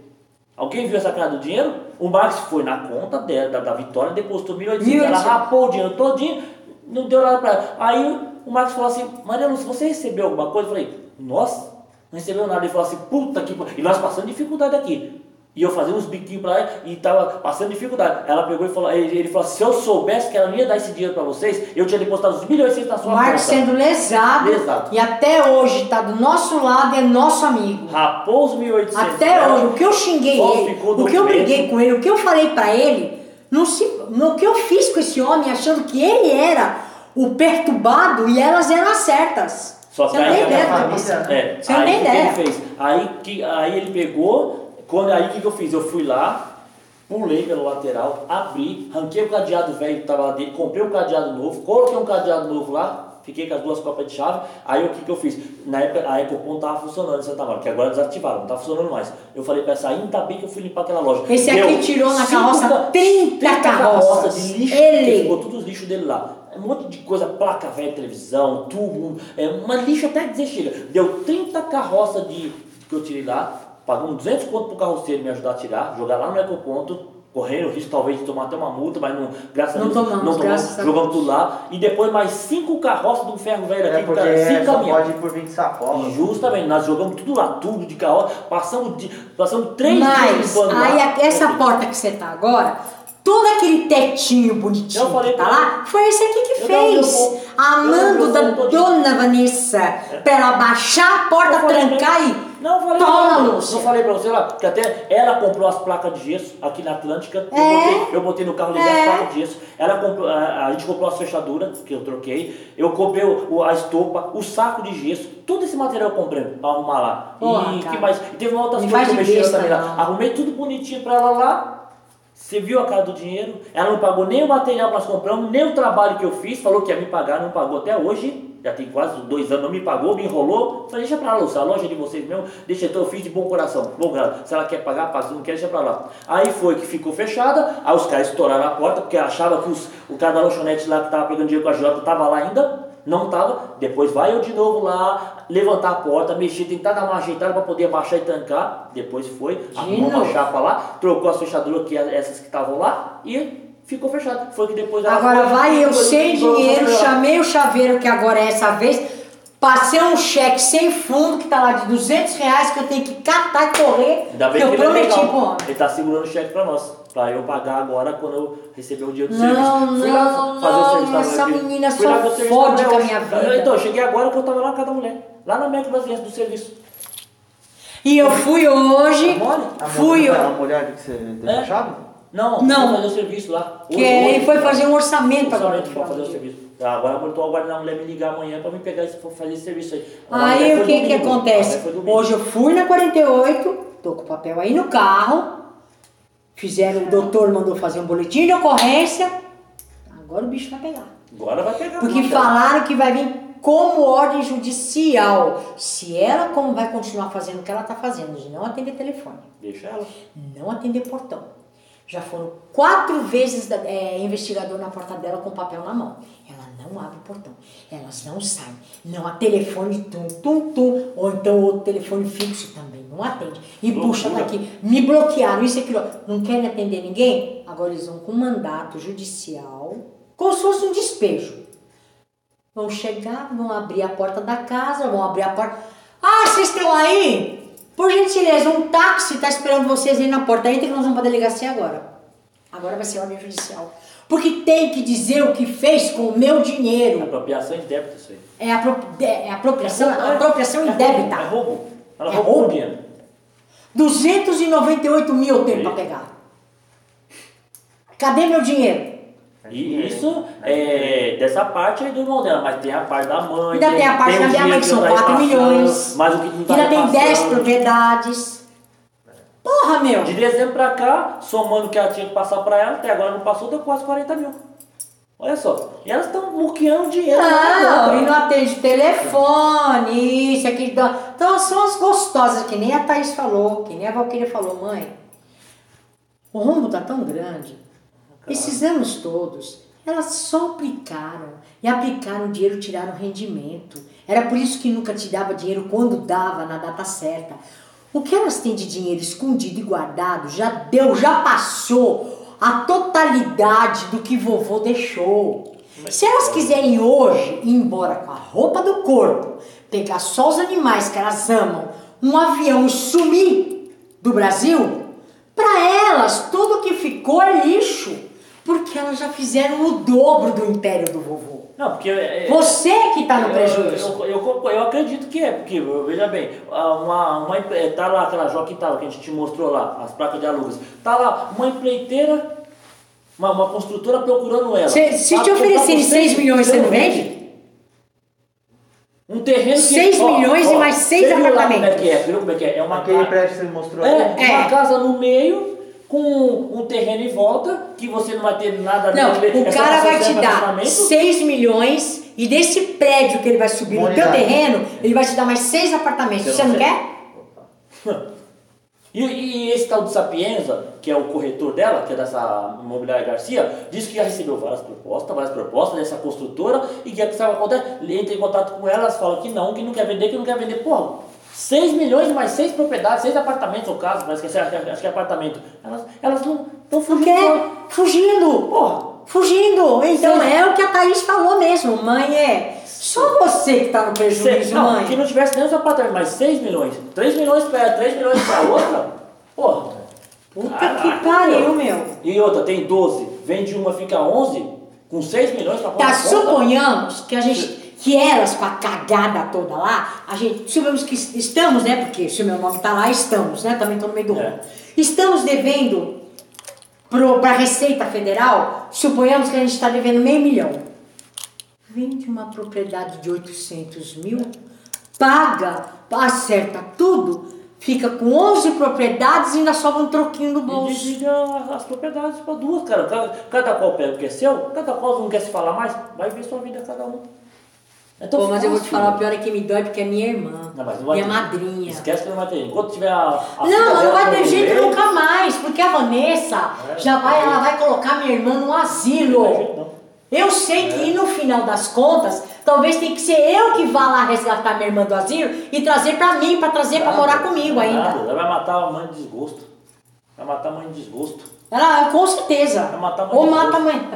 Alguém viu essa cara do dinheiro? O Marcos foi na conta dela, da, da Vitória, depositou 1.800. Ela 1.800. rapou o dinheiro todinho, não deu nada para ela. Aí o Marcos falou assim, Maria Lúcia, você recebeu alguma coisa? Eu falei, nossa, não recebeu nada. Ele falou assim, puta que... E nós passando dificuldade aqui. E eu fazia uns biquinhos pra ela e tava passando dificuldade. Ela pegou e falou, ele, ele falou se eu soubesse que ela não ia dar esse dinheiro pra vocês, eu tinha depositado os 1.800 na sua Marcos conta. sendo lesado, Lesado. e até hoje tá do nosso lado, é nosso amigo. Rapou os 1.800 Até hoje, o que eu xinguei ele, o que eu briguei com ele, o que eu falei pra ele, não se, no que eu fiz com esse homem, achando que ele era o perturbado e elas eram as certas. Só Você que não tem ideia família-. É, Você não tem o que ideia. ele fez? Aí, que, aí ele pegou, quando, aí o que, que eu fiz? Eu fui lá, pulei pelo lateral, abri, ranquei o cadeado velho que estava lá dentro, comprei um cadeado novo, coloquei um cadeado novo lá, fiquei com as duas copas de chave, aí o que, que eu fiz? Na época a Ecopon estava funcionando em Santa Maria, que agora desativaram, não está funcionando mais. Eu falei para essa, ainda bem que eu fui limpar aquela loja. Esse aqui tirou na carroça ca- 30 carroças. de lixo, Ele. ficou todos os lixos dele lá. Um monte de coisa, placa velha, televisão, tubo, é, uma lixa até dizer chega. Deu 30 carroças de, que eu tirei lá, pagamos 200 conto pro carroceiro me ajudar a tirar, jogar lá no ecoponto, correndo o risco talvez de tomar até uma multa, mas não, graças Não a Deus tomamos, não tomamos, graças a jogamos tudo lá. E depois mais cinco carroças do ferro velho É aqui, porque cara, cinco caminhões. pode ir por 20 sacolas. Justamente, nós jogamos tudo lá, tudo de carroça, passamos, de, passamos três dias Mas, lá. aí a- essa porta que você tá agora, todo aquele tetinho bonitinho Eu falei que tá pra lá, foi esse aqui que Eu fez. ponto. A Eu dei o mando meu da dona Vanessa, pra ela baixar a porta, trancar e... Não, eu falei Toma. Lúcia. Não falei pra você lá, porque até ela comprou as placas de gesso aqui na Atlântica. Eu, É. botei, eu botei no carro liguei É. as placas de gesso. Ela comprou, a, a gente comprou as fechaduras, que eu troquei. Eu comprei o, a estopa, o saco de gesso. Todo esse material eu comprei pra arrumar lá. Porra, e cara. que mais? E teve uma outra coisa que eu mexi também lá. Arrumei tudo bonitinho pra ela lá. Você viu a cara do dinheiro? Ela não pagou nem o material que nós compramos, nem o trabalho que eu fiz. Falou que ia me pagar, não pagou até hoje. Já tem quase dois anos, não me pagou, me enrolou. Falei, deixa pra lá, a loja de vocês mesmo. Deixa, então eu fiz de bom coração. Bom, cara, se ela quer pagar, paga. Se não quer, deixa pra lá. Aí foi que ficou fechada. Aí os caras estouraram a porta, porque achavam que os- o cara da lanchonete lá que tava pegando dinheiro com a Jota tava lá ainda. Não tava. Depois vai eu de novo lá, levantar a porta, mexer, tentar dar uma ajeitada para poder baixar e trancar. Depois foi, arrumou uma chapa lá, trocou as fechaduras, que essas que estavam lá, e ficou fechado. Foi que depois ela Agora foi- vai eu sem dinheiro, chamei o chaveiro, que agora é essa vez, Passei um cheque sem fundo que tá lá de 200 reais que eu tenho que catar e correr. Ainda bem que eu que ele é prometi legal. pro homem. Ele tá segurando o cheque pra nós. Pra eu pagar agora quando eu receber o dinheiro do Não, serviço. Fui lá não, fazer o não, essa menina Fui só fode com a minha vida. Então, eu cheguei agora que eu tava lá na casa da mulher. Lá na México Brasileira do serviço. E eu fui hoje, Tá mole? A fui mulher- eu. A mulher que você deixou É? a chave? Não, Não. fazer o serviço lá. Que ele foi fazer um orçamento agora. Orçamento pra fazer o serviço. Agora eu tô aguardando mulher me ligar amanhã pra me pegar e fazer esse serviço aí. A mulher Aí o que que domingo. A acontece? Hoje eu fui na 48, tô com o papel aí no carro, fizeram, o doutor mandou fazer um boletim de ocorrência, agora o bicho vai pegar. Agora vai pegar. Porque não, falaram que vai vir como ordem judicial. Se ela como vai continuar fazendo o que ela está fazendo, de não atender telefone, Deixa ela. não atender portão. Já foram quatro vezes é, investigador na porta dela com papel na mão. Ela não abre o portão. Elas não saem. Não há telefone tum, tum, tum. Ou então outro telefone fixo também. Não atende. E Loucura. puxa daqui. Me bloquearam. Isso e aquilo. Não querem atender ninguém? Agora eles vão com mandato judicial. Como se fosse um despejo. Vão chegar, vão abrir a porta da casa, vão abrir a porta. Ah, vocês estão aí? Por gentileza, um táxi está esperando vocês aí na porta. Entra que nós vamos para a delegacia agora. Agora vai ser ordem judicial. Porque tem que dizer o que fez com o meu dinheiro. Apropriação indébita isso aí. É, apro é apropriação, É roubo, é. apropriação É indébita. É roubo. Ela É roubou roubo. o dinheiro. 298 mil eu tenho para pegar. Cadê meu dinheiro? E isso é dessa parte aí do irmão dela, mas tem a parte da mãe. Ainda tem a parte da minha mãe, que são tá 4 repassando, milhões. Mas o que não tá Ainda tem 10 repassando. propriedades. Porra, meu. De dezembro pra cá, somando o que ela tinha que passar pra ela, até agora não passou, deu quase 40 mil. Olha só. E elas estão muqueando dinheiro. Não, e não atende telefone, isso, aqui. Então são as gostosas, que nem a Thaís falou, que nem a Valquíria falou, mãe. O rombo tá tão grande. Esses anos todos, elas só aplicaram. E aplicaram o dinheiro, tiraram rendimento. Era por isso que nunca te dava dinheiro quando dava, na data certa. O que elas têm de dinheiro escondido e guardado já deu, já passou a totalidade do que vovô deixou. Se elas quiserem hoje ir embora com a roupa do corpo, pegar só os animais que elas amam, um avião e sumir do Brasil, para elas tudo que ficou é lixo, porque elas já fizeram o dobro do império do vovô. Não, porque. é- Você que está no prejuízo. Eu, eu, eu, eu acredito que é, porque, veja bem, a- uma, uma, tá lá aquela joia que a gente te mostrou lá, as placas de alugas. Tá lá uma empreiteira, uma, uma construtora procurando ela. Se, te oferecerem por 6 milhões, você não vende? Um terreno que. 6 milhões e mais seis você viu lá Como é apartamentos. que é? Viu como é que é? É uma Aquele casa. prédio que você mostrou É, aqui. É. uma casa no meio, com um terreno em volta, que você não vai ter nada Não, a ver, o é cara vai te dar estacionamento. 6 milhões e desse prédio que ele vai subir no teu terreno, ele vai te dar mais 6 apartamentos. Você Você não não quer? <laughs> quer? E, e esse tal de Sapienza, que é o corretor dela, que é dessa imobiliária Garcia, disse que já recebeu várias propostas, várias propostas dessa construtora e que sabe o que acontece? Ele entra em contato com elas, fala que não, que não quer vender, que não quer vender. Porra, 6 milhões mais 6 propriedades, 6 apartamentos, ou casa, mas que, acho que é apartamento. Elas, elas não estão fugindo. quê? Fugindo! Porra, Fugindo! Então Sim. é o que a Thaís falou mesmo, mãe é. Só você que tá no prejuízo, não, mãe. que não tivesse nem os apartamentos, mas 6 milhões. 3 milhões pra ela, 3 milhões pra outra. Porra. Puta Caraca, que pariu, meu. E outra, tem 12, vende uma, fica 11, com 6 milhões pôr Tá, suponhamos que a gente, que elas com a cagada toda lá, a gente, suponhamos que estamos, né, porque se o meu nome tá lá, estamos, né, também tô no meio do É. Estamos devendo pro, pra Receita Federal, suponhamos que a gente está devendo meio milhão. Vende uma propriedade de 800 mil, paga, acerta tudo, fica com 11 propriedades e ainda sobra um troquinho no E bolso. divide a- as propriedades para duas, cara. Cada, cada qual pega o que é seu, cada qual não quer se falar mais, vai ver sua vida cada um. É tão Pô, mas eu vou te falar, o pior é que me dói porque é minha irmã, Não, mas não vai minha ter. madrinha. Esquece que não vai ter. Enquanto tiver a. a Não, não vai ter jeito meio, nunca mais, porque a Vanessa É, já vai, não ela vai colocar minha irmã no asilo. Não tem jeito, não. Eu sei É. que no final das contas, talvez tenha que ser eu que vá lá resgatar minha irmã do asilo e trazer pra mim, pra trazer pra Nada, morar comigo nada. ainda. Ela vai matar a mãe de desgosto. Vai matar a mãe de desgosto. Ela, com certeza. Vai matar a mãe Ou mata a mãe.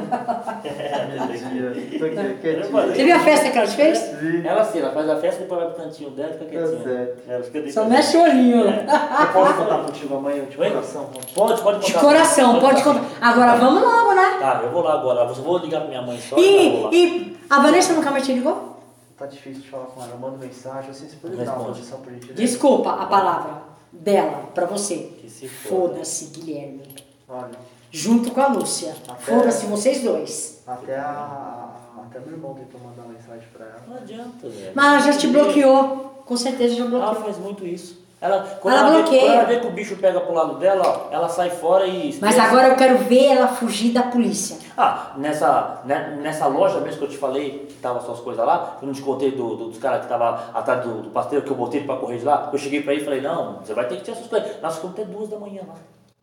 Aqui <laughs> Você viu a festa que ela fez? Sim. Ela sim, ela faz a festa, depois vai pro cantinho dela e fica quietinha. certo. Ela fica Só mexe o olhinho. É. Eu posso contar contigo amanhã de Oi? coração? Pode, pode De contar. coração, pode contar. Agora vamos logo, né? Tá, eu vou lá agora. Eu vou ligar pra minha mãe só e eu. E, e a Vanessa nunca mais te ligou? Tá difícil de falar com ela. Eu mando mensagem, assim, você pode dar uma posição por? Desculpa a palavra dela pra você. Que se foda. Foda-se, Guilherme. Olha, Junto com a Lúcia. Até- Foda-se vocês dois. até a... Até meu irmão tentou mandar mensagem pra ela. Não adianta, velho. Mas ela já te bloqueou. Com certeza já Ela bloqueou. faz muito isso. Ela, quando, Ela ela vê, bloqueia. quando ela vê que o bicho pega pro lado dela, ó, ela sai fora e. Mas agora eu quero ver ela fugir da polícia. Ah, nessa, né, nessa loja mesmo que eu te falei, que tava suas coisas lá, eu não te contei do, do- dos caras que tava atrás do, do pasteiro que eu botei pra correr de lá. Eu cheguei pra ele e falei, não, você vai ter que tirar suas coisas. Nós ficamos até duas da manhã lá.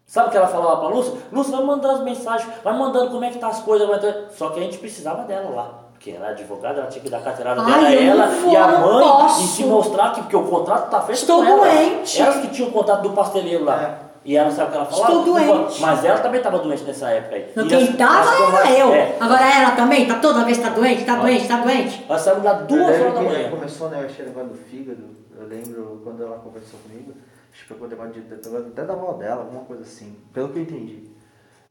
Sabe o que ela falava pra Lúcia? Lúcia, vai mandando as mensagens, vai mandando como é que tá as coisas. Só que a gente precisava dela lá. Porque ela é advogada, ela tinha que dar carteirada Ai, dela, eu ela vou, e a mãe, posso. e se mostrar que porque o contrato tá feito Estou com ela. doente. Elas que tinham o contrato do pasteleiro lá. É. E ela sabe o que ela falava? Estou doente. Mas ela também estava doente nessa época aí. Não, quem as- tava as coisas- era eu. É, Agora ela também, tá toda vez tá doente, tá doente, tá doente. nós saímos lá duas horas da manhã. Começou, né? Eu achei negócio do fígado. Eu lembro quando ela conversou comigo. Acho que pegou o negócio de, até da avó dela, alguma coisa assim. Pelo que eu entendi.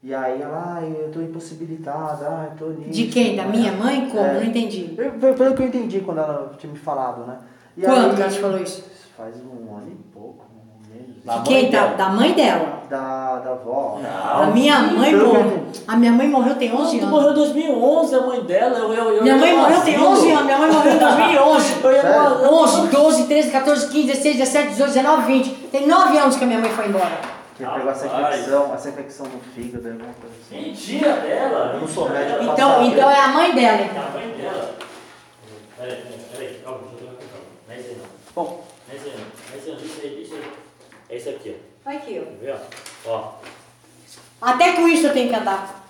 E aí ela, eu tô impossibilitada, ai, tô nisso. De quem? Da minha mãe? Como? É. Não entendi. Eu- Pelo que eu entendi quando ela tinha me falado, né? E Quando aí- ela te falou isso? Faz um ano e. Da quem? mãe Da, dela. da mãe dela. Da, da avó. Não. A minha mãe morreu. A minha mãe morreu tem 11 Tu anos. morreu em 2011, a mãe dela. Eu, eu, eu Minha mãe morreu tem asilo. 11 anos. Minha mãe morreu em 2011. Eu ia no Sério? asilo. 11, 12, 13, 14, 15, 16, 17, 18, 19, 20. Tem 9 anos que a minha mãe foi embora. Que pegou essa infecção, essa infecção no fígado, alguma coisa assim. Mentira dela. Eu não sou mentira médico, dela. Então, então é a mãe dela, É então. a mãe dela. Peraí, peraí, peraí. Calma, deixa eu ver com calma. Não é esse aí não. Bom, Não é esse aí não. Não é esse aí não. Isso aí, isso aí. É esse aqui, ó. Aqui, Quer ver, ó? Ó. Até com isso eu tenho que andar.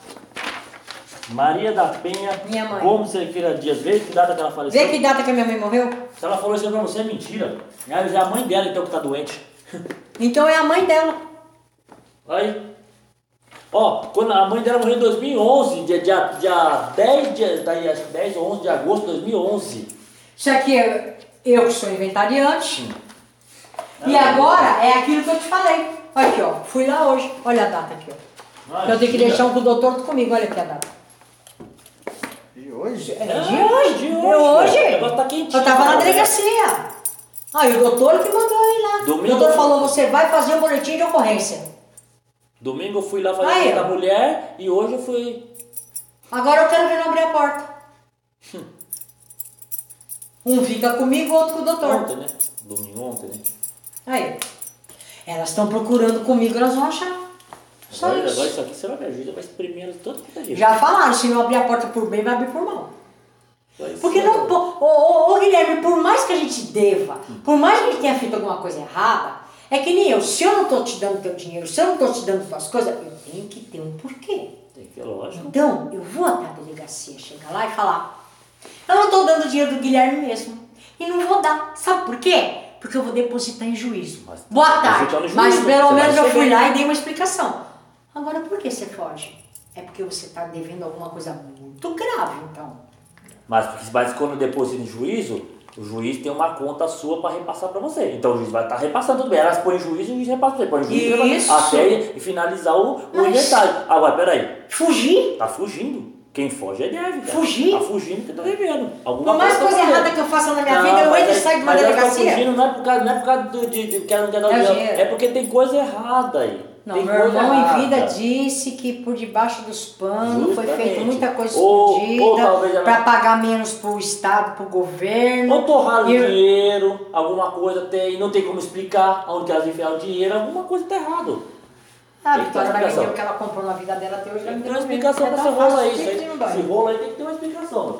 Maria da Penha Minha mãe. Gomes Cerqueira Dias. Vê que data que ela faleceu. Vê que data que a minha mãe morreu? Se ela falou isso pra você, é mentira. É a mãe dela então que tá doente. <laughs> Então é a mãe dela. Aí. Ó, quando a mãe dela morreu em 2011, dia, dia, dia 10, dia, daí, acho que 10 ou 11 de agosto de 2011. Isso aqui é eu que sou inventariante. E agora é aquilo que eu te falei. Olha aqui, ó. Fui lá hoje. Olha a data aqui, ó. eu tenho que deixar um com o doutor comigo. Olha aqui a data. e hoje? É de hoje. de De hoje. hoje. O negócio tá quentinho. Eu tava na delegacia. Ah, e o doutor que mandou ir lá. Domingo- O doutor falou, você vai fazer um boletim de ocorrência. Domingo eu fui lá fazer Aí, a da mulher e hoje eu fui. Agora eu quero ver não abrir a porta. Um fica comigo, o outro com o doutor. Ontem, né? Domingo ontem, né? Aí. Elas estão procurando comigo, elas vão achar. Só Agora, isso. agora isso aqui você vai me ajudar, vai espremer ela todo que. Já falaram, se não abrir a porta por bem, vai abrir por mal. Vai Porque não. Ô, ô, ô, Guilherme, por mais que a gente deva, por mais que a gente tenha feito alguma coisa errada, é que nem eu. Se eu não tô te dando teu dinheiro, se eu não tô te dando tuas coisas, eu tenho que ter um porquê. Tem que, lógico. Então, eu vou até a delegacia, chegar lá e falar: eu não tô dando dinheiro do Guilherme mesmo. E não vou dar. Sabe por quê? Porque eu vou depositar em juízo. Mas Boa tarde. juízo, Mas pelo menos eu fui lá e dei uma explicação. Agora, por que você foge? É porque você está devendo alguma coisa muito grave, então. Mas, mas quando deposita em juízo, o juiz tem uma conta sua para repassar para você. Então o juiz vai estar repassando tudo bem. Elas põem em juízo e o juiz repassa pra você. Põe em juízo e Isso. até finalizar o, o inventário. Agora, peraí. Fugir? Tá fugindo. Quem foge é deve, cara. Fugir? Tá fugindo porque tá devendo. Alguma Por mais tá coisa errada que eu faça na minha Não, vida, eu entro e aí- saio de uma elas tão delegacia. fugindo não é por causa, não é por causa do, de, de, que ela não quer dar É dinheiro. É porque tem coisa errada aí. Não, tem meu coisa irmão em errada. vida disse que por debaixo dos panos foi feita muita coisa Ou- escondida para pagar menos pro Estado, pro governo. Ou torraram E eu- dinheiro, alguma coisa tem, não tem como explicar onde elas enfiaram o dinheiro, alguma coisa tá errado. A Vitória uma vai vender explicação. o que ela comprou na vida dela até hoje. Tem que ter uma explicação pra esse rolo aí. esse rolo aí tem que ter uma explicação.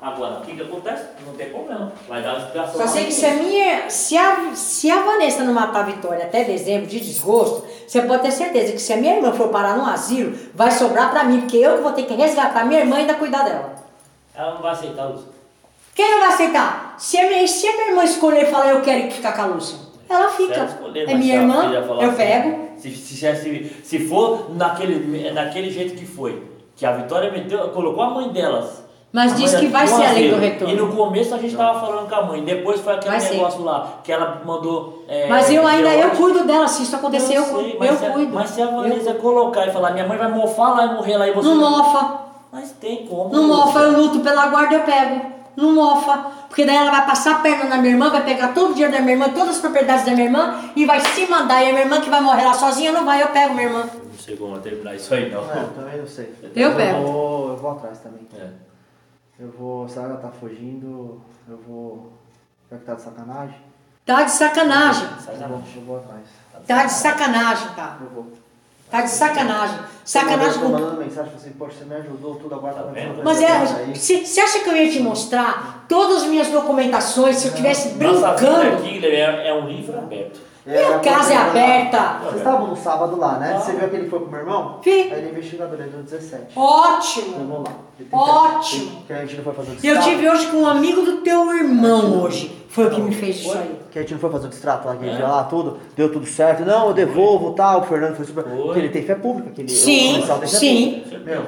Agora, o que que acontece? Não tem problema. Vai dar uma explicação. Só sei que se a minha. Se a, se a Vanessa não matar a Vitória até dezembro de desgosto, você pode ter certeza que se a minha irmã for parar num asilo, vai sobrar pra mim, porque eu vou ter que resgatar minha irmã e ainda cuidar dela. Ela não vai aceitar, Lúcia. Quem não vai aceitar? Se a minha, se a minha irmã escolher e falar eu quero ficar com a Lúcia. ela fica. escolher, É minha irmã, eu assim, pego. Se, se, se, se for naquele, naquele jeito que foi, que a Vitória meteu, colocou a mãe delas. Mas diz que vai deu ser a lei do retorno. E no começo a gente tava falando com a mãe, depois foi aquele Vai ser. negócio lá, que ela mandou. é, Mas eu ainda, eu cuido dela, se isso acontecer, eu, sei, cuido. mas Eu se a- cuido. Mas se a Eu Vanessa colocar e falar, minha mãe vai mofar lá e morrer lá e você. Não mofa. Mas tem como. Não mofa, eu luto pela guarda, eu pego. Não mofa. Porque daí ela vai passar a perna na minha irmã, vai pegar todo o dinheiro da minha irmã, todas as propriedades da minha irmã e vai se mandar. E a minha irmã que vai morrer lá sozinha não vai, eu pego minha irmã. Eu Não sei como vai terminar isso aí, não. É, eu também não sei. Eu pego. Vou, eu vou atrás também. É. Eu vou. Se ela tá fugindo, eu vou. Será que tá de sacanagem? Tá de sacanagem. Eu vou, eu vou atrás. Tá de sacanagem, tá. Eu vou. Tá de sacanagem. Sacanagem Eu tô com mandando mensagem assim, poxa, você me ajudou tudo, agora tá Tá? Mas coisa é, você acha que eu ia te mostrar todas as minhas documentações se eu estivesse brincando? aqui é, é um livro aberto. Minha casa é aberta. Vocês estavam no sábado lá, né? Você viu que ele foi com o meu irmão? Vi. Aí ele é investigador, ele deu 17. Ótimo. Vamos lá. Ótimo. Que a gente não foi fazer o Eu tive hoje com um amigo do teu irmão hoje. Foi o que me fez isso aí. Que a gente não foi fazer o distrato lá, que ia lá, tudo, deu tudo certo. Não, eu devolvo, tal. O Fernando foi super. Foi. Porque ele tem fé pública. Que ele, Sim, o sim. pública. Meu,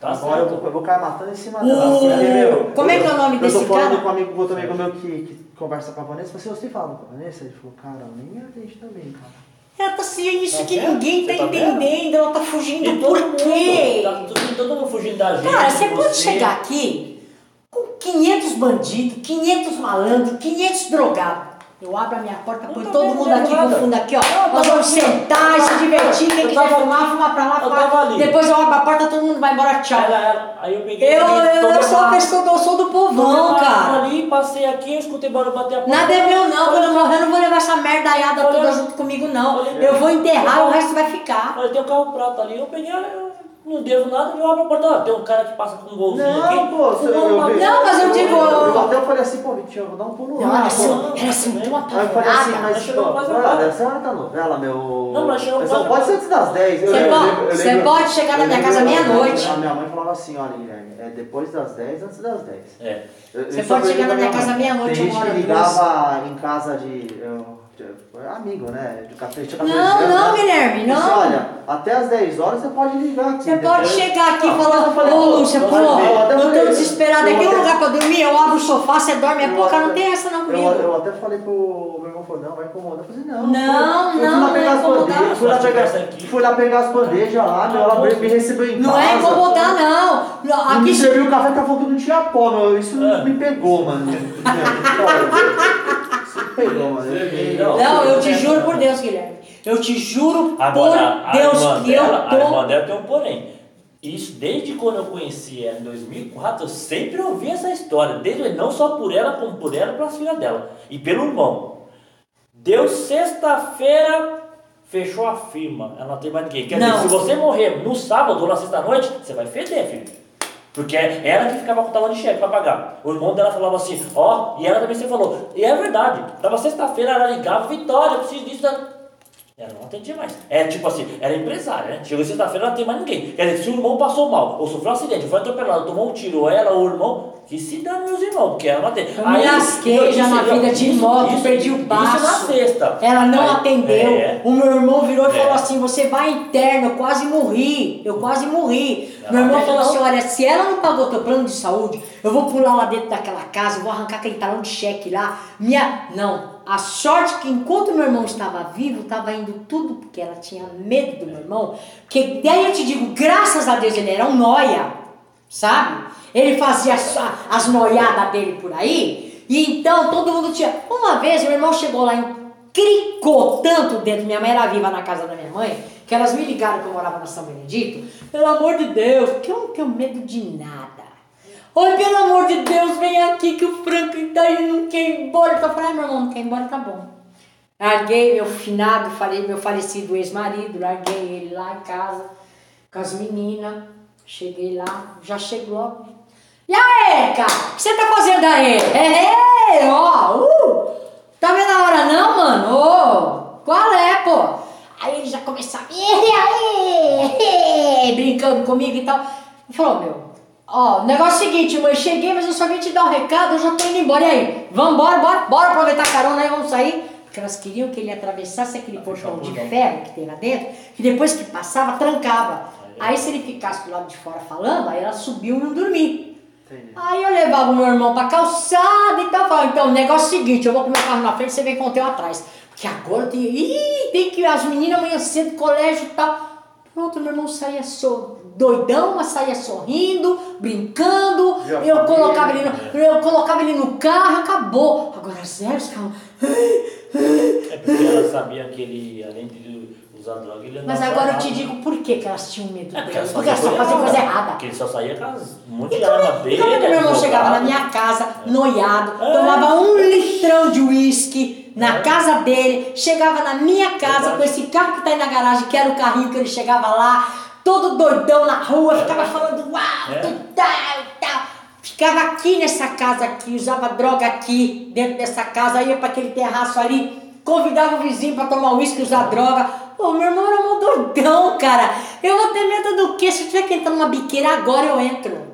Tá agora eu certo. vou, eu vou cair matando em cima dela. assim, porque, meu, como é que é o nome eu desse tô falando cara? com um amigo, outro amigo meu que, que conversa com a Vanessa. Eu falei assim, você fala com a Vanessa? Ele falou, cara, nem atende também, cara. Ela tá assim, isso Tá que vendo? ninguém tá Você tá vendo? entendendo, ela tá fugindo E todo por mundo, quê? Tá todo, todo mundo fugindo da gente. Cara, você pode você. chegar aqui com 500 bandidos, 500 malandros, 500 drogados. Eu abro a minha porta, põe Eu todo mundo aqui no fundo aqui, ó. Eu Nós vamos aqui. sentar e se divertir. Quem Eu quiser tava fumar, fumar pra lá, Eu ali. Depois eu abro a porta, todo mundo vai embora, tchau. Ela, ela, aí eu peguei. Eu, peguei, eu, eu sou uma- a pessoa, eu sou do povão, cara. água ali, passei aqui, eu escutei barulho bater a porta. Nada é meu não, quando eu morrer eu não vou levar essa merdaiada toda junto comigo não. Eu vou enterrar o resto vai ficar. Olha, tem um carro prata ali, eu peguei, eu não devo nada, eu abro a porta, ó, tem um cara que passa com um golzinho aqui. Não, pô, você- eu uma- vi. Não, mas eu digo- Eu até falei assim, pô, Vitinho, eu vou dar um pulo Não, lá. pô. assim, ela assim, tão Aí eu falei assim, mas pô, olha, essa hora tá novela, meu. Não, mas chegou Só quase pode ser antes das 10. Eu Você pode- eu você pode chegar na eu minha casa meia-noite. A minha mãe falava assim, olha, Guilherme, é depois das 10, antes das 10. É. Eu- Você eu pode chegar na minha casa meia-noite, Tem gente uma hora, que ligava em casa de. Eu- de- amigo, né? De café, de café Não, de não, né? Guilherme, Disse, não. olha, até as 10 horas você pode ligar aqui. Você pode depois- chegar aqui e Não, falar, eu ô Lúcia, eu pô, eu eu tô eu aqui, um lugar pra dormir, eu abro o sofá, você dorme, é Eu pouca, não tem essa não Eu, comigo. eu até falei pro meu irmão, falou, não, vai incomodar. Eu falei, não. Não, eu eu não, fui lá não pegar é as incomodar. bandejas, fui lá, pegar, tivesse aqui. fui lá pegar as bandejas lá, meu, ela me recebeu em Não casa. é incomodar, não. Não, Não me Aqui, serviu o café ela falou que não tinha pó, meu. Isso É. me pegou, mano. <laughs> Pegou, mano. Não, não, eu te juro por Deus, Guilherme. Eu te juro Agora, por Deus a irmã que dela, eu a irmã tô. dela tem um porém. Isso, desde quando eu conheci ela, em 2004, eu sempre ouvi essa história. Desde, não só por ela, como por ela e pelas filhas dela. E pelo irmão. Deu sexta-feira, fechou a firma. Ela não tem mais ninguém. Quer Não. dizer, se você morrer no sábado ou na sexta-noite, você vai feder, filho. Porque ela que ficava com o talão de cheque pra pagar. O irmão dela falava assim, ó, e ela também sempre falou. E é verdade. Tava sexta-feira, ela ligava, Vitória, preciso disso. da-" Ela não atendia mais. É tipo assim, era empresária, né? Chegou sexta-feira, ela não tem mais ninguém. Quer dizer, se o irmão passou mal, ou sofreu um acidente, foi atropelado, tomou um tiro, ou ela ou o irmão, que se dane meus irmãos, porque ela não atende. Eu me lasquei já na vida de moto, perdi o Isso baço. na sexta. Ela não Aí- atendeu. É. O meu irmão virou e É. falou assim: Você vai interno, eu quase morri. Eu quase morri. Ela meu irmão não falou assim. Olha, se ela não pagou teu plano de saúde, eu vou pular lá dentro daquela casa, eu vou arrancar aquele talão de cheque lá. Minha. Não. A sorte que enquanto meu irmão estava vivo, estava indo tudo porque ela tinha medo do meu irmão. Porque daí eu te digo, graças a Deus ele era um noia, sabe? Ele fazia as, as noiadas dele por aí. E então todo mundo tinha. Uma vez meu irmão chegou lá em cricou tanto dentro, minha mãe era viva na casa da minha mãe, que elas me ligaram que eu morava na São Benedito. Pelo amor de Deus, porque eu não tenho medo de nada. Oi, pelo amor de Deus, vem aqui que o Franco daí não quer ir embora. Eu falei, ah, meu irmão, não quer ir embora, tá bom. Larguei meu finado, falei, meu falecido ex-marido, larguei ele lá em casa com as meninas. Cheguei lá, já chego logo. E aí, cara, o que você tá fazendo aí? É, é, ó, uh, tá vendo a hora não, mano? Ô, qual é, pô? Aí ele já começou, <laughs> e aí, <laughs> brincando comigo e tal. Ele falou, meu, ó, o negócio é o seguinte, mãe, cheguei, mas eu só vim te dar um recado, eu já tô indo embora. E aí, vambora, bora, bora aproveitar a carona aí, vamos sair. porque elas queriam que ele atravessasse aquele portão de ferro que tem lá dentro, que depois que passava, trancava. Aí se ele ficasse do lado de fora falando, aí elas subiam e não. Entendi. Aí eu levava o meu irmão pra calçada e tal. Falava, então, o negócio é o seguinte, eu vou com meu carro na frente, você vem com o teu atrás. Porque agora eu tenho. Ih, tem que ir as meninas amanhã cedo, colégio e tal. Pronto, meu irmão saía so, doidão, mas saía sorrindo, brincando. Já eu, colocava ele no, eu colocava ele no carro, acabou. Agora zero, os carros. É porque ela sabia que ele, além de usar droga, ele Mas agora eu te digo por que, que elas tinham medo É, porque dele. elas Porque elas só faziam coisa errada. Porque ele só saía com as- um monte E de arma é- e dele. é que meu irmão chegava na minha casa, noiado, É. tomava um litrão de uísque na É. casa dele, chegava na minha casa com esse carro que tá aí na garagem, que era o carrinho que ele chegava lá, todo doidão na rua, É. ficava falando uau, É. tal, tal. Ficava aqui nessa casa aqui, usava droga aqui, dentro dessa casa, ia para aquele terraço ali, convidava o vizinho para tomar uísque e usar droga. Pô, meu irmão era mó doidão, cara. Eu vou ter medo do quê? Se eu tiver que entrar numa biqueira agora, eu entro.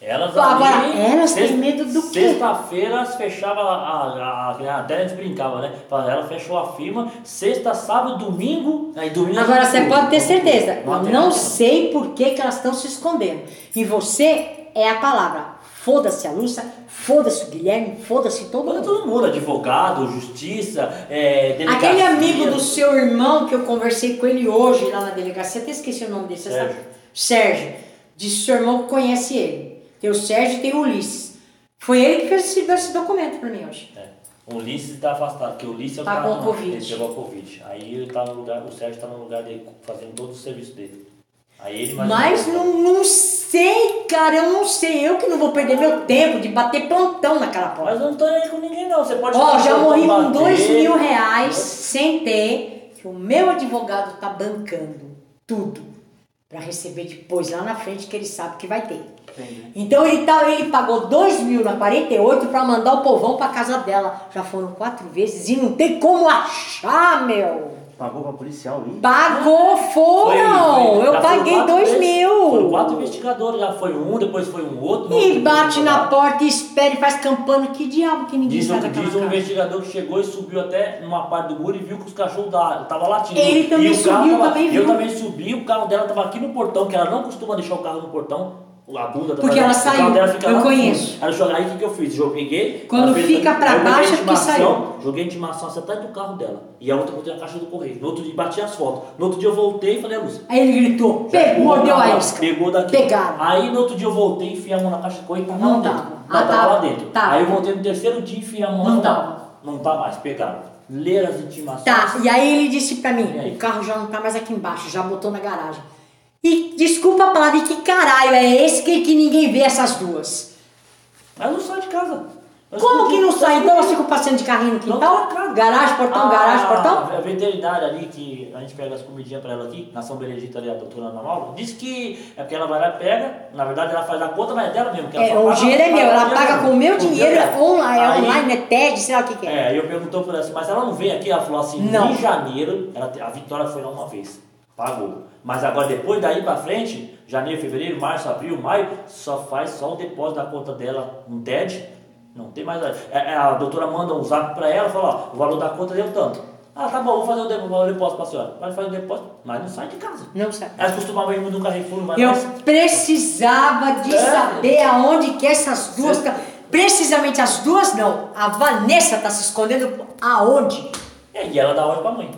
Elas agora, ali, elas têm sexta- medo do quê? Sexta-feira elas fechavam a, a, a- Até a gente brincava, né? Ela fechou a firma, sexta, sábado, domingo. Aí domingo Agora você pode ter certeza, eu Não não sei por que, que elas estão se escondendo. E você é a palavra. Foda-se a Lúcia, foda-se o Guilherme, foda-se todo mundo. todo mundo, advogado, justiça, é, delegacia. Aquele amigo do seu irmão que eu conversei com ele hoje lá na delegacia, até esqueci o nome dele, você Sérgio. sabe? Sérgio. Disse seu irmão que conhece ele. Tem o Sérgio e tem o Ulisses. Foi ele que fez esse, esse documento pra mim hoje. É. O Ulisses está afastado, porque o Ulisses é o Tá cara com Covid. Ele pegou Covid. Aí ele tá no lugar, o Sérgio está no lugar dele, fazendo todo o serviço dele. Aí ele Mas não, não sei, cara, eu não sei. Eu que não vou perder meu tempo de bater plantão naquela porta. Mas eu não tô nem aí com ninguém não. Você pode Ó, já morri com dois mil reais sem ter, que o meu advogado tá bancando tudo pra receber depois lá na frente que ele sabe que vai ter. Entendi. Então ele, tá, ele pagou dois mil na 48 pra mandar o povão pra casa dela. Já foram quatro vezes e não tem como achar, meu. Pagou pra policial aí? Pagou, Foi- foram! foi- Eu já foram paguei dois vezes. mil. Foram quatro investigadores, já foi um, depois foi um outro. E bate foi na porta e espera e faz campana. Que diabo que ninguém Diz, sai daquela diz um investigador que chegou e subiu até numa parte do muro e viu que os cachorros da, tava latindo. Ele também subiu, tava- também Eu viu. também subi, o carro dela tava aqui no portão, que ela não costuma deixar o carro no portão. A bunda tava Porque ela saiu, dela fica eu lá no fundo. conheço. Aí, joguei- aí o que, que eu fiz? Eu peguei. Quando fez- fica pra baixo é porque intimação, Joguei a intimação assim, atrás do carro dela. E a outra botei na caixa do correio. No outro dia bati as fotos. No outro dia eu voltei e falei, a Lúcia. Aí ele gritou, pegou, mordeu a isca. Pegou daqui. Pegaram. Aí no outro dia eu voltei, enfiei a mão na caixa de correio e tava Não lá dentro. Ah, tava lá dentro. Tava. Aí eu voltei no terceiro dia e enfiei a mão Não tava. Não tá mais, pegaram. Ler as intimações. Tá, e aí ele disse pra mim, o carro já não tá mais aqui embaixo, já botou na garagem. E desculpa a palavra, e que caralho é esse que, que ninguém vê essas duas? Mas não sai de casa. Eu Como que não eu sai? Então elas ficam passeando de carrinho no quintal? Garagem, portão, Ah, garagem, portão? A veterinária ali, que a gente pega as comidinhas pra ela aqui, na São Benedito ali, a doutora Ana Maura, disse que é porque ela vai lá e pega, na verdade ela faz a conta, mas é dela mesmo. que ela É, o dinheiro é meu, ela paga com o meu dinheiro, dela. é online, é online, é TED, sei lá o que que é. É, eu perguntou pra ela assim, mas ela não vem aqui? Ela falou assim, Não. em janeiro, ela, a Vitória foi lá uma vez, pagou. Mas agora depois daí pra frente, janeiro, fevereiro, março, abril, maio, só faz só o depósito da conta dela no TED, não tem mais. É, é, a doutora manda um zap pra ela, fala, ó, o valor da conta deu tanto. Ah, tá bom, vou fazer o depósito, depósito pra senhora. Mas faz o depósito, mas não sai de casa. Não sabe. Elas costumavam ir no Carrefour, mas Eu mais. precisava de É. saber aonde que essas duas estão. Precisamente as duas não. A Vanessa tá se escondendo aonde? É, e ela dá ordem pra mãe.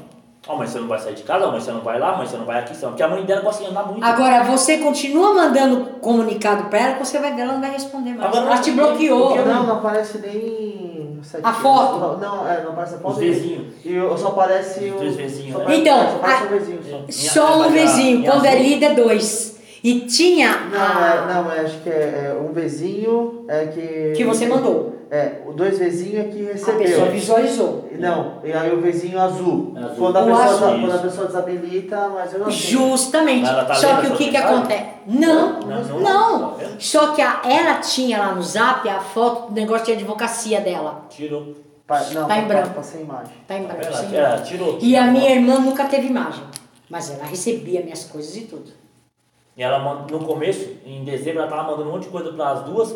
Mãe, você não vai sair de casa, mãe, você não vai lá, mãe, você não vai aqui, não- porque a mãe dela gosta de andar muito. Agora, você continua mandando comunicado pra ela, que você vai ver, ela não vai responder mais. Agora, ela te bloqueou. eu- Não, não aparece nem. A foto? Não, não, é, não aparece a foto. Os vizinhos. E eu- só aparece Os o. dois vizinhos, só né? Então, só aparece a- o vizinho só. Só um mas vizinho, quando é azul- líder, dois. E tinha Não, a... é, não, é, acho que é, é um vizinho é que. que você mandou. É, o dois vizinhos é que A pessoa recebeu. visualizou. Não, e aí o vizinho azul. É azul. Quando, a O pessoa, azul. quando a pessoa desabilita, mas eu não sei. Justamente. Ela tá Só que o que que acontece? Não, Não, não. não. Tá? Só que a- ela tinha lá no zap a foto do negócio de advocacia dela. Tirou. Pa- não, Tá em branco. Passei imagem. Tá em branco. Ela, sem ela imagem. tirou. E a minha irmã nunca teve imagem. Mas ela recebia minhas coisas e tudo. E ela no começo, em dezembro, ela tava mandando um monte de coisa para as duas.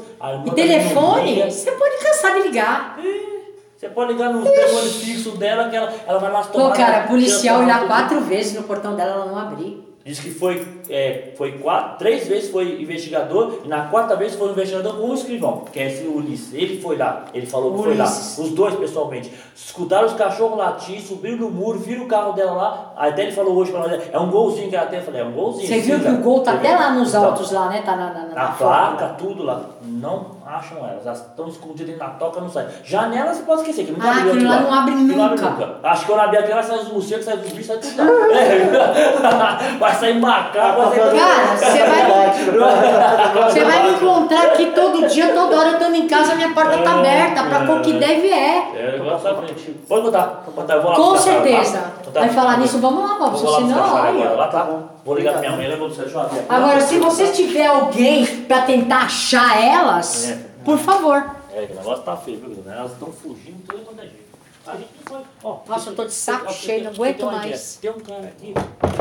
E telefone, você pode cansar de ligar. Você Você pode ligar no telefone fixo dela que ela, ela vai lá se Pô, tomar- cara, policial tudo. quatro vezes no portão dela, ela não abrir. Diz que foi, é, foi quatro, três vezes foi investigador e na quarta vez foi um investigador com o escrivão, que é esse Ulisses. Ele foi lá, ele falou que foi lá, Ulisses. os dois pessoalmente. Escutaram os cachorros latir, subiram no muro, viram o carro dela lá. Aí até ele falou hoje pra nós, é um golzinho que ela tem. Eu falei, é um golzinho. Você viu que o gol tá até lá nos autos lá, né? Tá na, na, na Na placa, tudo lá. Não acham elas. Elas estão escondidas na toca, não sai. Janela você pode esquecer, que nunca Ah, abriu aquilo lá aquilo não abre Aquilo não nunca. Acho que quando abrir aquela, sai os morcegos, sai os bichos, sai tudo lá. É. <laughs> Vai sair macaco, vai sair... Cara, você vai, <laughs> você vai me encontrar aqui todo dia, toda hora eu tô em casa, minha porta tá aberta pra qualquer ideia vier. É, eu gosto da frente. Pode botar, pode botar, eu vou lá Com certeza. tá? Vai falar nisso, vamos lá, lá buscar senão, agora, olha. lá tá. Vou ligar pra minha mãe, eu vou aqui. Agora, se você tiver alguém pra tentar achar elas, É. por favor. É, que o negócio tá feio, viu? Elas estão fugindo tudo quanto é jeito. A gente não foi. Ó, Nossa, eu tô de saco cheio, não aguento mais. Tem um cara aqui,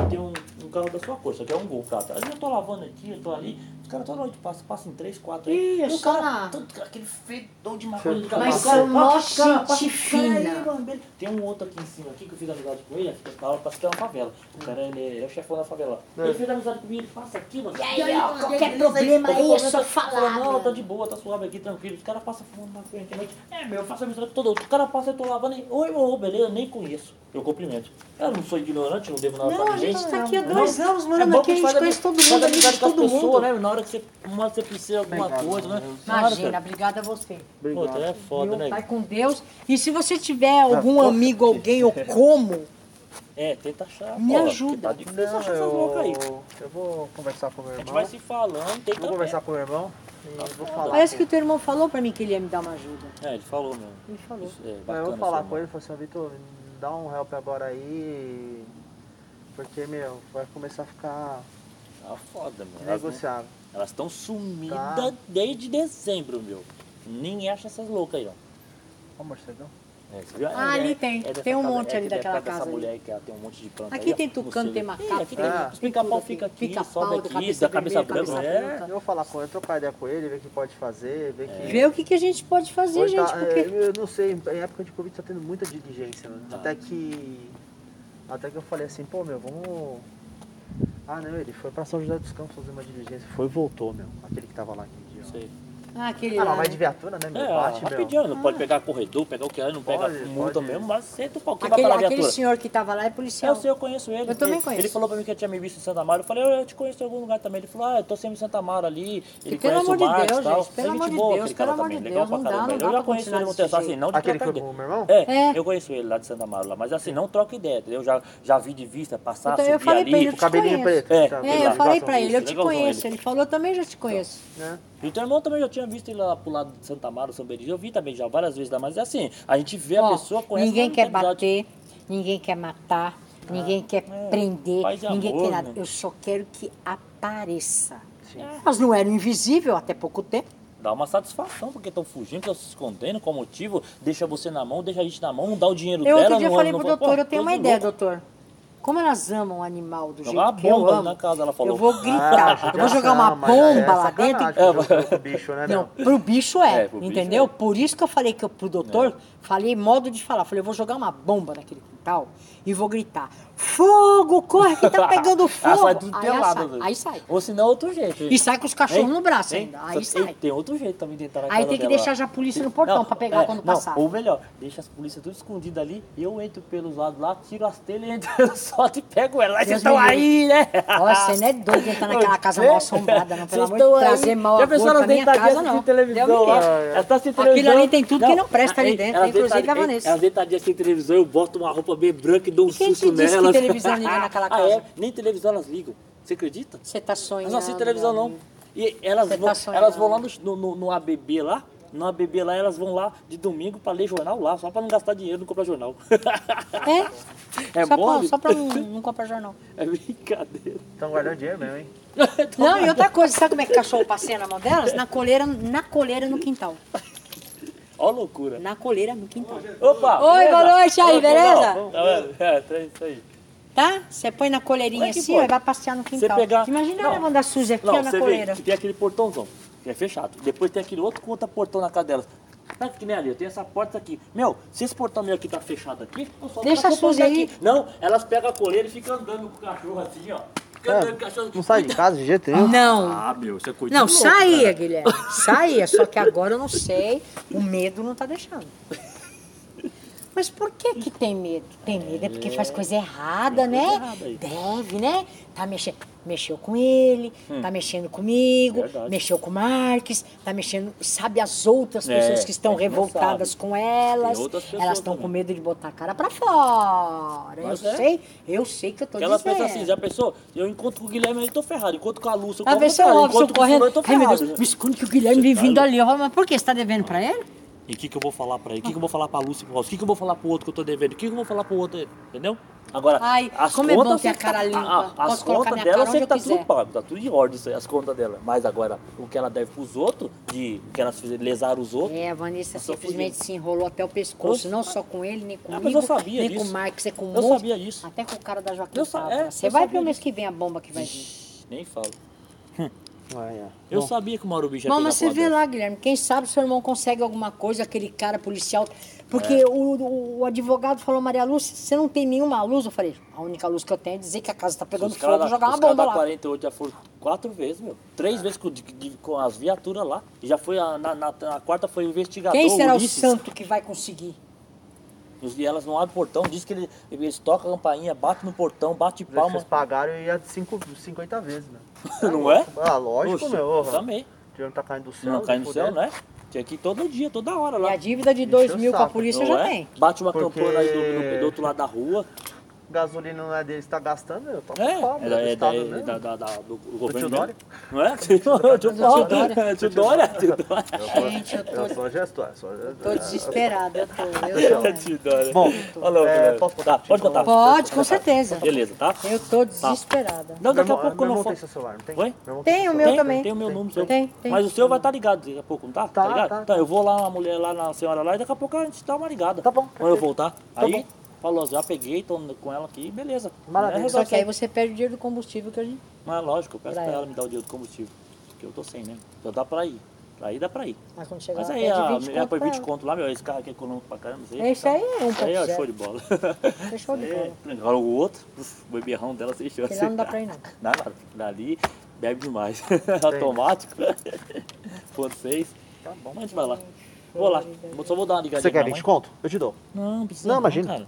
tem um, um carro da sua cor, isso aqui é um gol, cara. Vezes eu tô lavando aqui, eu tô ali, caras toda noite passam, passam em 3, 4 aí. Ih, é E o cara, na- todo, aquele fedor de maconha de Mas cavalo. são mó Ó, cara, gente passa- fina. cara mano. Tem um outro aqui em cima aqui que eu fiz amizade com ele, fica na hora, parece que é uma favela. O cara ele é o chefão da favela. Ele fez amizade comigo, ele passa aqui, mano. E aí, ó, qualquer problema aí, é só falar, Não, mano. tá de boa, tá suave aqui, tranquilo. Os caras passam fumando maconha aqui noite. É, meu, eu faço amizade com todo mundo. O cara passa, eu tô lavando e. Oi, ô, beleza, eu nem conheço. Eu cumprimento. Eu não sou ignorante, não devo nada Não, pra a ninguém. gente tá aqui há Não. dois anos morando É aqui, a que gente faz conhece todo mundo, com as todo pessoas, mundo. né? Na hora que você, uma hora que você precisa de alguma Obrigado, coisa, né? Deus. Hora, Imagina, obrigada a você. Puta, é foda, né? Vai com Deus. E se você tiver algum amigo, alguém ou <laughs> como, É, tenta achar. Me porra, ajuda. Tá difícil Não, achar essas loucas aí. eu, eu vou conversar com o meu A gente irmão. vai se falando, tem Vou conversar com o meu irmão e vou falar. parece com que o teu irmão falou pra mim que ele ia me dar uma ajuda. É, ele falou mesmo. Ele falou. Isso, é, bacana, Eu vou falar com irmão. ele e falar assim, ó, Vitor, dá um help agora aí. Porque, meu, vai começar a ficar Tá foda, mano. Negociável. Elas estão sumidas Tá. desde dezembro, meu. Ninguém acha essas loucas aí, ó. Ó, morcegão. É, viu? Ah, ali tem. dessa Tem um casa- monte é ali que é daquela casa dessa ali. mulher que ela tem um monte de planta Aqui aí, tem no tucano, tem macaco, aqui tem Os pica-pau fica aqui. Pica-pau sobe aqui, cabeça da cabeça branca. É. Eu vou falar com ele, trocar ideia com ele, ver o que pode fazer, ver que. Vê o que, que a gente pode fazer, Hoje gente, tá- porque... é, eu não sei, em época de Covid tá tendo muita diligência, mano. Tá. Até que. Até que eu falei assim, pô meu, vamos. Ah não, ele foi pra São José dos Campos fazer uma diligência. Foi e voltou, meu. Aquele que tava lá aquele dia. sei. Ah, aquele Ah, lá, mas vai de viatura, né, meu? É, Bate, meu. rapidinho, não pode pegar corredor, pegar o que é, não pega Pode, multa pode. mesmo, mas senta o pau, quem vai Aquele, parar a aquele viatura? senhor que tava lá é policial. Eu sei, eu conheço ele. Eu também Ele- conheço. Ele falou pra mim que tinha me visto em Santa Mara. Eu falei, eu, eu te conheço em algum lugar também. Ele falou, ah, eu tô sempre em Santa Mara ali. Ele E pelo conhece amor o de Marcos Deus, e tal. gente, pelo É gente amor de boa Deus, aquele pelo cara amor também, de legal Deus, pra não dá, Eu já conheço ele no texto, assim, não de Aquele que foi meu irmão? É, É. eu conheço ele lá de Santa Mara lá, mas assim, não troca ideia, eu já, já vi de vista, passar, Então, eu subir ali. O cabelinho preto. É. tá, É, aquele eu lá, falei pra ele, eu te conheço. ele. Falou, eu também já te conheço. né? E o teu irmão também já tinha visto ele lá pro lado de Santa Mara, São Benedito. Eu vi também já várias vezes lá, mas é assim, a gente vê a Ó, pessoa, conhece ninguém mas quer bater, ninguém quer matar, ninguém quer é, prender, ninguém amor, quer nada. né? Eu só quero que apareça. Nós não eram invisível até pouco tempo. Dá uma satisfação, porque estão fugindo, estão se escondendo, qual motivo? Deixa você na mão, deixa a gente na mão, não dá o dinheiro Eu dela. outro dia não, falei não, pro não- doutor, eu tenho uma ideia, louca. doutor. Como elas amam o animal do jeito Jogar uma que eu bomba amo, na casa, ela falou. eu vou gritar, Ah, eu vou jogar uma mas aí é bomba lá sacanagem dentro. pro- pro bicho, né, Não, meu? pro bicho é, É, pro bicho entendeu? é. Por isso que eu falei que eu, pro doutor, falei modo de falar. Falei, eu vou jogar uma bomba naquele quintal e vou gritar: Fogo, corre que tá <laughs> pegando fogo. sai tudo aí, ela pelada. sai, aí sai. Ou se não, outro jeito. E sai com os cachorros Hein? no braço Hein? ainda. Aí Só- sai. Tem outro jeito também de entrar na Aí tem que dela. deixar já a polícia no portão pra pegar quando não, passar. Ou melhor, deixa as polícias tudo escondidas ali, eu entro pelos lados lá, tiro as telhas, entro <laughs> solto e pego ela. Vocês estão aí, né? Nossa, você não é doido de entrar <laughs> naquela casa mal assombrada, não. Pelo Vocês amor de trazer mal a pensou pra minha casa, não. televisão lá? tá Aquilo ali tem tudo que não presta ali dentro, inclusive a Vanessa. Elas deitadinhas assim televisão, eu boto uma roupa bem branca e dou um E quem susto te disse que televisão liga <laughs> naquela Ah, casa? é? Nem televisão elas ligam. Você acredita? Você tá sonhando. Elas não assistem televisão, não. E elas vão, tá elas vão lá no, no, no ABB lá, no ABB lá, elas vão lá de domingo pra ler jornal lá, só pra não gastar dinheiro, não comprar jornal. <laughs> É, É só, pra, só pra não, não comprar jornal. <laughs> É brincadeira. Estão guardando dinheiro mesmo, hein? Não, e outra coisa, sabe como é que cachorro passeia na mão delas? Na coleira, na coleira no quintal. Ó loucura. Na coleira no quintal. Opa! Oi, boa noite aí, beleza? não, Tá vendo? É, tá isso aí. Tá? Você põe na coleirinha Como é assim, ó, e vai passear no Você quintal. pegar... Imagina Não. ela mandar suja aqui Não, ó, na você vê coleira. que tem aquele portãozão, que é fechado. Depois tem aquele outro conta portão na casa delas. Tá que nem ali, eu tenho essa porta aqui. Meu, se esse portão meu aqui tá fechado aqui, eu só Deixa a Suzy pra aí. aqui. Não, elas pegam a coleira e ficam andando com o cachorro assim, ó. Não sai de casa de jeito nenhum. Não. Ah, meu, você é coisa Não, louco, saía, cara. Guilherme. Saía, só que agora eu não sei. O medo não tá deixando. Mas por que que tem medo? Tem medo é porque faz coisa errada, Tem né? coisa errada aí. Deve, né? Tá mexendo, mexeu com ele, tá mexendo comigo, Hum. Verdade. mexeu com o Marques, tá mexendo, sabe as outras É, pessoas que estão revoltadas com elas. Elas estão com medo de botar a cara pra fora. Mas eu é. sei, eu sei que eu tô elas dizendo. pensam assim, já pensou? Eu encontro com o Guilherme, eu tô ferrado. Encontro com a Lúcia, eu A tô ferrado. Encontro com o fulano, eu tô Ai, meu ferrado. Deus, me esconde que o Guilherme vem tá vindo louco? ali. Eu falo, Mas por que? Você tá devendo pra ele? E o que, que eu vou falar pra ele? O que, que eu vou falar pra Lúcia e pro? O que, que eu vou falar pro outro que eu tô devendo? O que, que eu vou falar pro outro? Entendeu? Agora, Ai, as como é bom contas ter a que cara tá- limpa. a- a- Posso as contas dela que tá eu tudo quiser. pago, tá tudo em ordem isso aí, as contas dela. Mas agora, o que ela deve pros outros, de que elas fizeram, lesaram os outros. É, a Vanessa simplesmente se enrolou até o pescoço, Eu- não só com ele, nem comigo, mas eu sabia nem disso. com o Marcos, é com um Eu sabia disso. Até com o cara da Joaquim é, Você eu vai pro mês que vem a bomba que vai vir. Nem falo. <laughs> Ah, é. Eu Bom, sabia que o Mauro Bicho ia Bom, mas você vê lá, Guilherme, quem sabe seu irmão consegue alguma coisa, aquele cara policial. Porque É. o, o- advogado falou, Maria Lúcia, você não tem nenhuma luz? Eu falei, a única luz que eu tenho é dizer que a casa tá pegando Os caras fogo, da, jogar uma bomba da lá. 48 já foram quatro vezes, meu. Três vezes com, de- de- com as viaturas lá. E já foi, a- na, na, na quarta foi o investigador, Quem será Ulisses. o santo que vai conseguir? Os- E elas não abrem o portão, diz que ele- eles tocam a campainha, bate no portão, bate Vocês palma. pagaram e ia de cinco- 50 vezes, né? <laughs> Não é? Ah, lógico, Oxe, meu. eu Também. O dinheiro tá caindo do céu. não cai no céu, né? Tinha que ir todo dia, toda hora E lá. a dívida de Encheu 2 o mil com a polícia Não já é? tem. Bate uma Porque- campana aí do, do- do outro lado da rua. Gasolina não é deles, tá gastando, eu tô É, ocupado, é, da, do é, da, estado é mesmo. da, da, da- do tio governo Dória? mesmo. Não é? Tio Dória. Tio Dória. Tio Dória. Tio. Gente, eu tô, Eu sou gestor, sou tô desesperada. Eu tô, eu tô. Tio Dória. Bom, Olha lá, é, posso contar Tá, pode contar. Pode, com certeza. Beleza, tá? Eu tô desesperada. Não, daqui a pouco eu não falo. tem seu celular, não tem? Oi? Tem o meu também. Tem o meu número, seu. Tem, tem. Mas o seu vai estar ligado daqui a pouco, não tá? Tá, ligado? tá, Então, eu vou lá, uma mulher lá na senhora lá, e daqui a pouco a gente dá uma ligada. Tá bom, Quando eu voltar. Tá Aí, bom. Falou, já peguei, tô com ela aqui, beleza. Maravilha. É, Só que aí você perde o dinheiro do combustível que a gente. Mas lógico, eu peço Pra pra ela ela. me dar o dinheiro do combustível. Porque eu tô sem, né? Então dá pra ir. Ir dá pra ir. Mas quando chegar Mas aí, pede a, 20 é, conto pra 20 ela. conto lá, meu, esse carro aqui é econômico pra caramba. Isso aí, É isso aí, é um Isso aí <laughs> é show de bola. Fechou de Isso aí bola. é- Agora o outro, uf, o beberrão dela se encheu. Aquele lá não dá pra ir, não. <laughs> Nada, dali bebe demais. <laughs> Automático. Ponto 6. Tá bom, mas a gente vai lá. Vou lá. Só vou dar uma ligadinha Você quer pra 20 mãe. conto? Eu te dou. Não, não precisa. Não, imagina. Cara.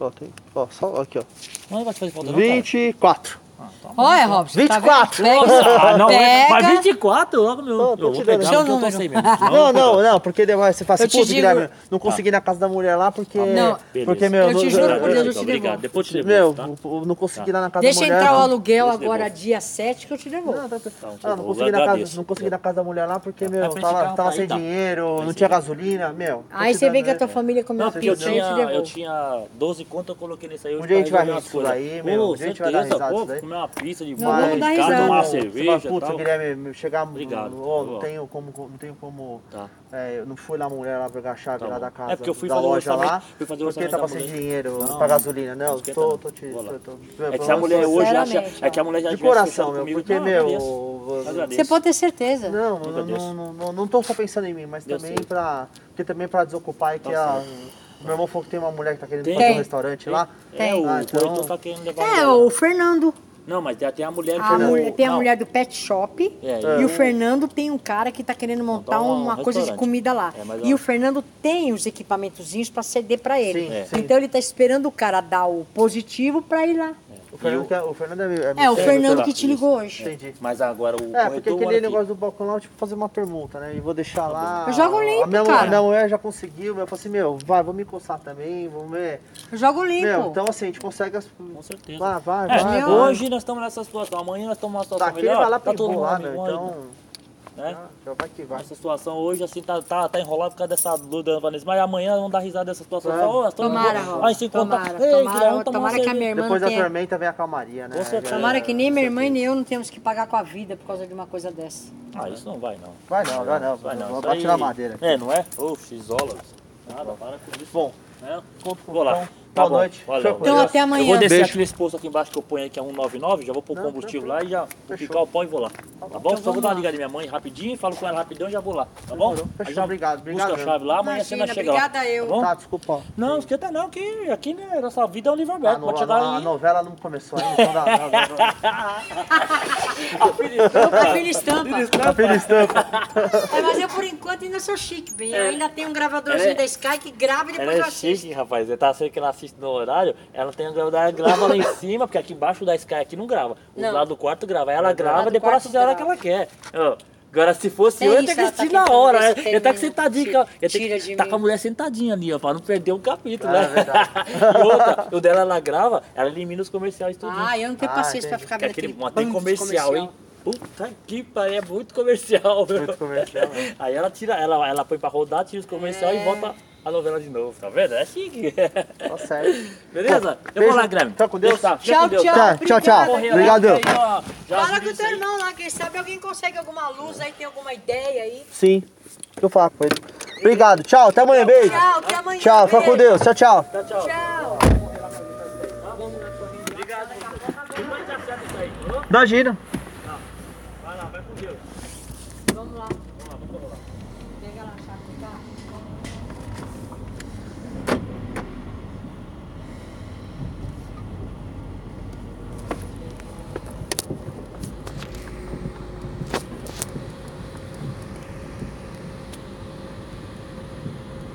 Ó, tem, ó, só aqui, ó. Não vai fazer falta não, cara. 24. Ah, tá. Olha, Robson. 24. Tá? Pega, Ah, não, é- mas pega. 24 logo, meu. Tô- eu vou pegar eu Seu tô número. sem mesmo. Não, não, não, porque depois você fala Eu assim, putz, digo- Guilherme, não consegui ir na casa da mulher lá porque. Não, porque, meu, Eu te não- juro por Deus, eu te Obrigado. devolvo. Depois eu te Meu, devolvo, tá? eu não consegui ir lá na casa Deixa da mulher. entrar o não. aluguel agora dia 7 que eu te devolvo. Não, tá- tá- ah, não eu consegui, ir na casa, não consegui na casa da mulher lá porque, meu, tava, tá sem aí, tá. dinheiro, não tinha gasolina, meu. Aí você vem com a tua né? família comer Não, uma eu pizza, eu te tinha, eu devolvo. tinha 12 conto, eu coloquei nesse aí. hoje Um dia a gente vai rir coisas. daí, meu, um dia a gente vai dar risada pô, disso daí. Comer uma pizza de vamos dar casa, risada. tomar uma Você cerveja fala, e Puta, tal. Guilherme, chegar. Obrigado. ó, não Ó. tenho como. Não tenho como. Tá. É, eu não fui lá a mulher lá pegar a chave Tá lá bom. da casa. É porque eu fui da fazer o loja orçamento- lá. fui fazer o porque orçamento tava da sem mulher. dinheiro Não, pra gasolina. Não, esquenta tô, não. tô te. Vou lá. tô- tô- É que se a mulher hoje acha. Sinceramente, É que a mulher já De tivesse coração, fechado meu, comigo. porque, Não, meu. agradeço. eu- Agradeço. Você pode ter certeza. Não, Eu não, não, não, não tô só pensando em mim, mas Eu também sei. pra. Porque também pra desocupar e que Tá a. Meu irmão falou que tem uma mulher que tá querendo Tem. fazer um Tem. restaurante lá. É, o Ah, então- tá querendo levar É, embora. o Fernando. Não, mas tem, a mulher A que mulher- tem a não, mulher do pet shop. É, E é. o Fernando tem um cara que tá querendo montar Montar um uma coisa de comida lá. É, mas, e ó. o Fernando tem os equipamentozinhos pra ceder pra ele. Sim, É. sim. Então ele tá esperando o cara dar o positivo pra ir lá. O Fernando, que é, o Fernando é, É, o É, Fernando doutora, que te ligou hoje. Entendi. Mas agora o É, porque aquele negócio do balcão lá, eu, tipo, fazer uma permuta, né? E vou deixar lá. Eu jogo limpo, a minha, cara. A minha mulher já conseguiu, eu falei assim, meu, vai, vou me coçar também, vamos ver. Eu jogo limpo. Meu, então assim, a gente consegue as. Com certeza. Vai, vai, É, vai. hoje nós estamos nessa situação, amanhã nós estamos numa situação Daqui ele melhor. vai lá tá todo mundo lá, né? Então. Né? Já, já vai que vai. Essa situação hoje, assim, tá, tá, tá enrolado por causa dessa dúvida da Vanessa. Mas amanhã vamos dar risada dessa situação. É. Nós estamos- Tomara. Aí se encontra. Tomara, Ei, tomara, tomar tomara uma que a minha irmã Depois da tenha... tormenta vem a calmaria, né? Já- Tomara que nem minha irmã e nem eu não temos que pagar com a vida por causa de uma coisa dessa. Ah, isso não vai, não. Vai não, vai não. Vai não. Na madeira. aqui. É, não é? Oxe, isola. Nada, para com isso. Bom, Né? Conto com Vou lá. Então. Tá Boa bom. noite. Valeu. Então Deus. até amanhã. Eu vou descer Beijo. aquele posto aqui embaixo que eu ponho aí, que é 199, já vou pôr Não, combustível lá e já vou picar o pão e vou lá. Tá bom? Só vou dar uma ligada minha mãe rapidinho, falo com ela rapidão e já vou lá. Tá bom? Aí já obrigado, obrigado Busca a chave lá, amanhã você Imagina, chega lá. obrigada eu. Tá bom? Tá, desculpa. Não, esquenta não, que aqui né, nossa vida é um livro A, aberto. no- Pode a, chegar a aí. novela não começou ainda, então dá, dá, dá, dá. <laughs> A filha estampa. A filha estampa. É, mas eu, por enquanto, ainda sou chique, bem. Eu É. ainda tenho um gravadorzinho é- da Sky que grava e depois Ela eu é assisto. chique, rapaz. Tá achando que ela assiste no horário, ela tem a grava, grava lá em <laughs> cima, porque aqui embaixo da Sky aqui não grava. O Não. lado do quarto grava. Ela lado grava, do depois ela assiste a hora que ela quer. Agora, se fosse Tem eu, eu ia ter que ela tá assistir na hora. né? Eu ia que sentadinho. Tira- Eu ia ter que tá com a mulher sentadinha ali, ó, pra não perder um capítulo, É né? <laughs> e outra, o dela ela grava, ela elimina os comerciais tudo. Ah, eu não tenho Ah, paciência pra entendi. ficar Que é vendo aquele, tem de comercial, hein? Puta que pariu, é muito comercial. Muito comercial, né? <laughs> Aí ela tira, ela, ela põe pra rodar, tira os comerciais É. e volta a novela de novo, tá vendo? É chique. Tá certo. Beleza? Eu beijo. vou lá, Grêmio. Fica com Deus. Tá, Tchau, com Deus. tchau. Tá, tchau, tchau. Obrigado. aí, ó, já Fala com o teu irmão lá, quem sabe alguém consegue alguma luz aí, tem alguma ideia aí. Sim. Deixa eu falar com ele. Obrigado. Tchau. Até amanhã. Beijo. Tchau, até amanhã. Tchau. Fica com. Deus. Tchau, tchau. Tchau, tchau. Tchau. Obrigado. Depois tá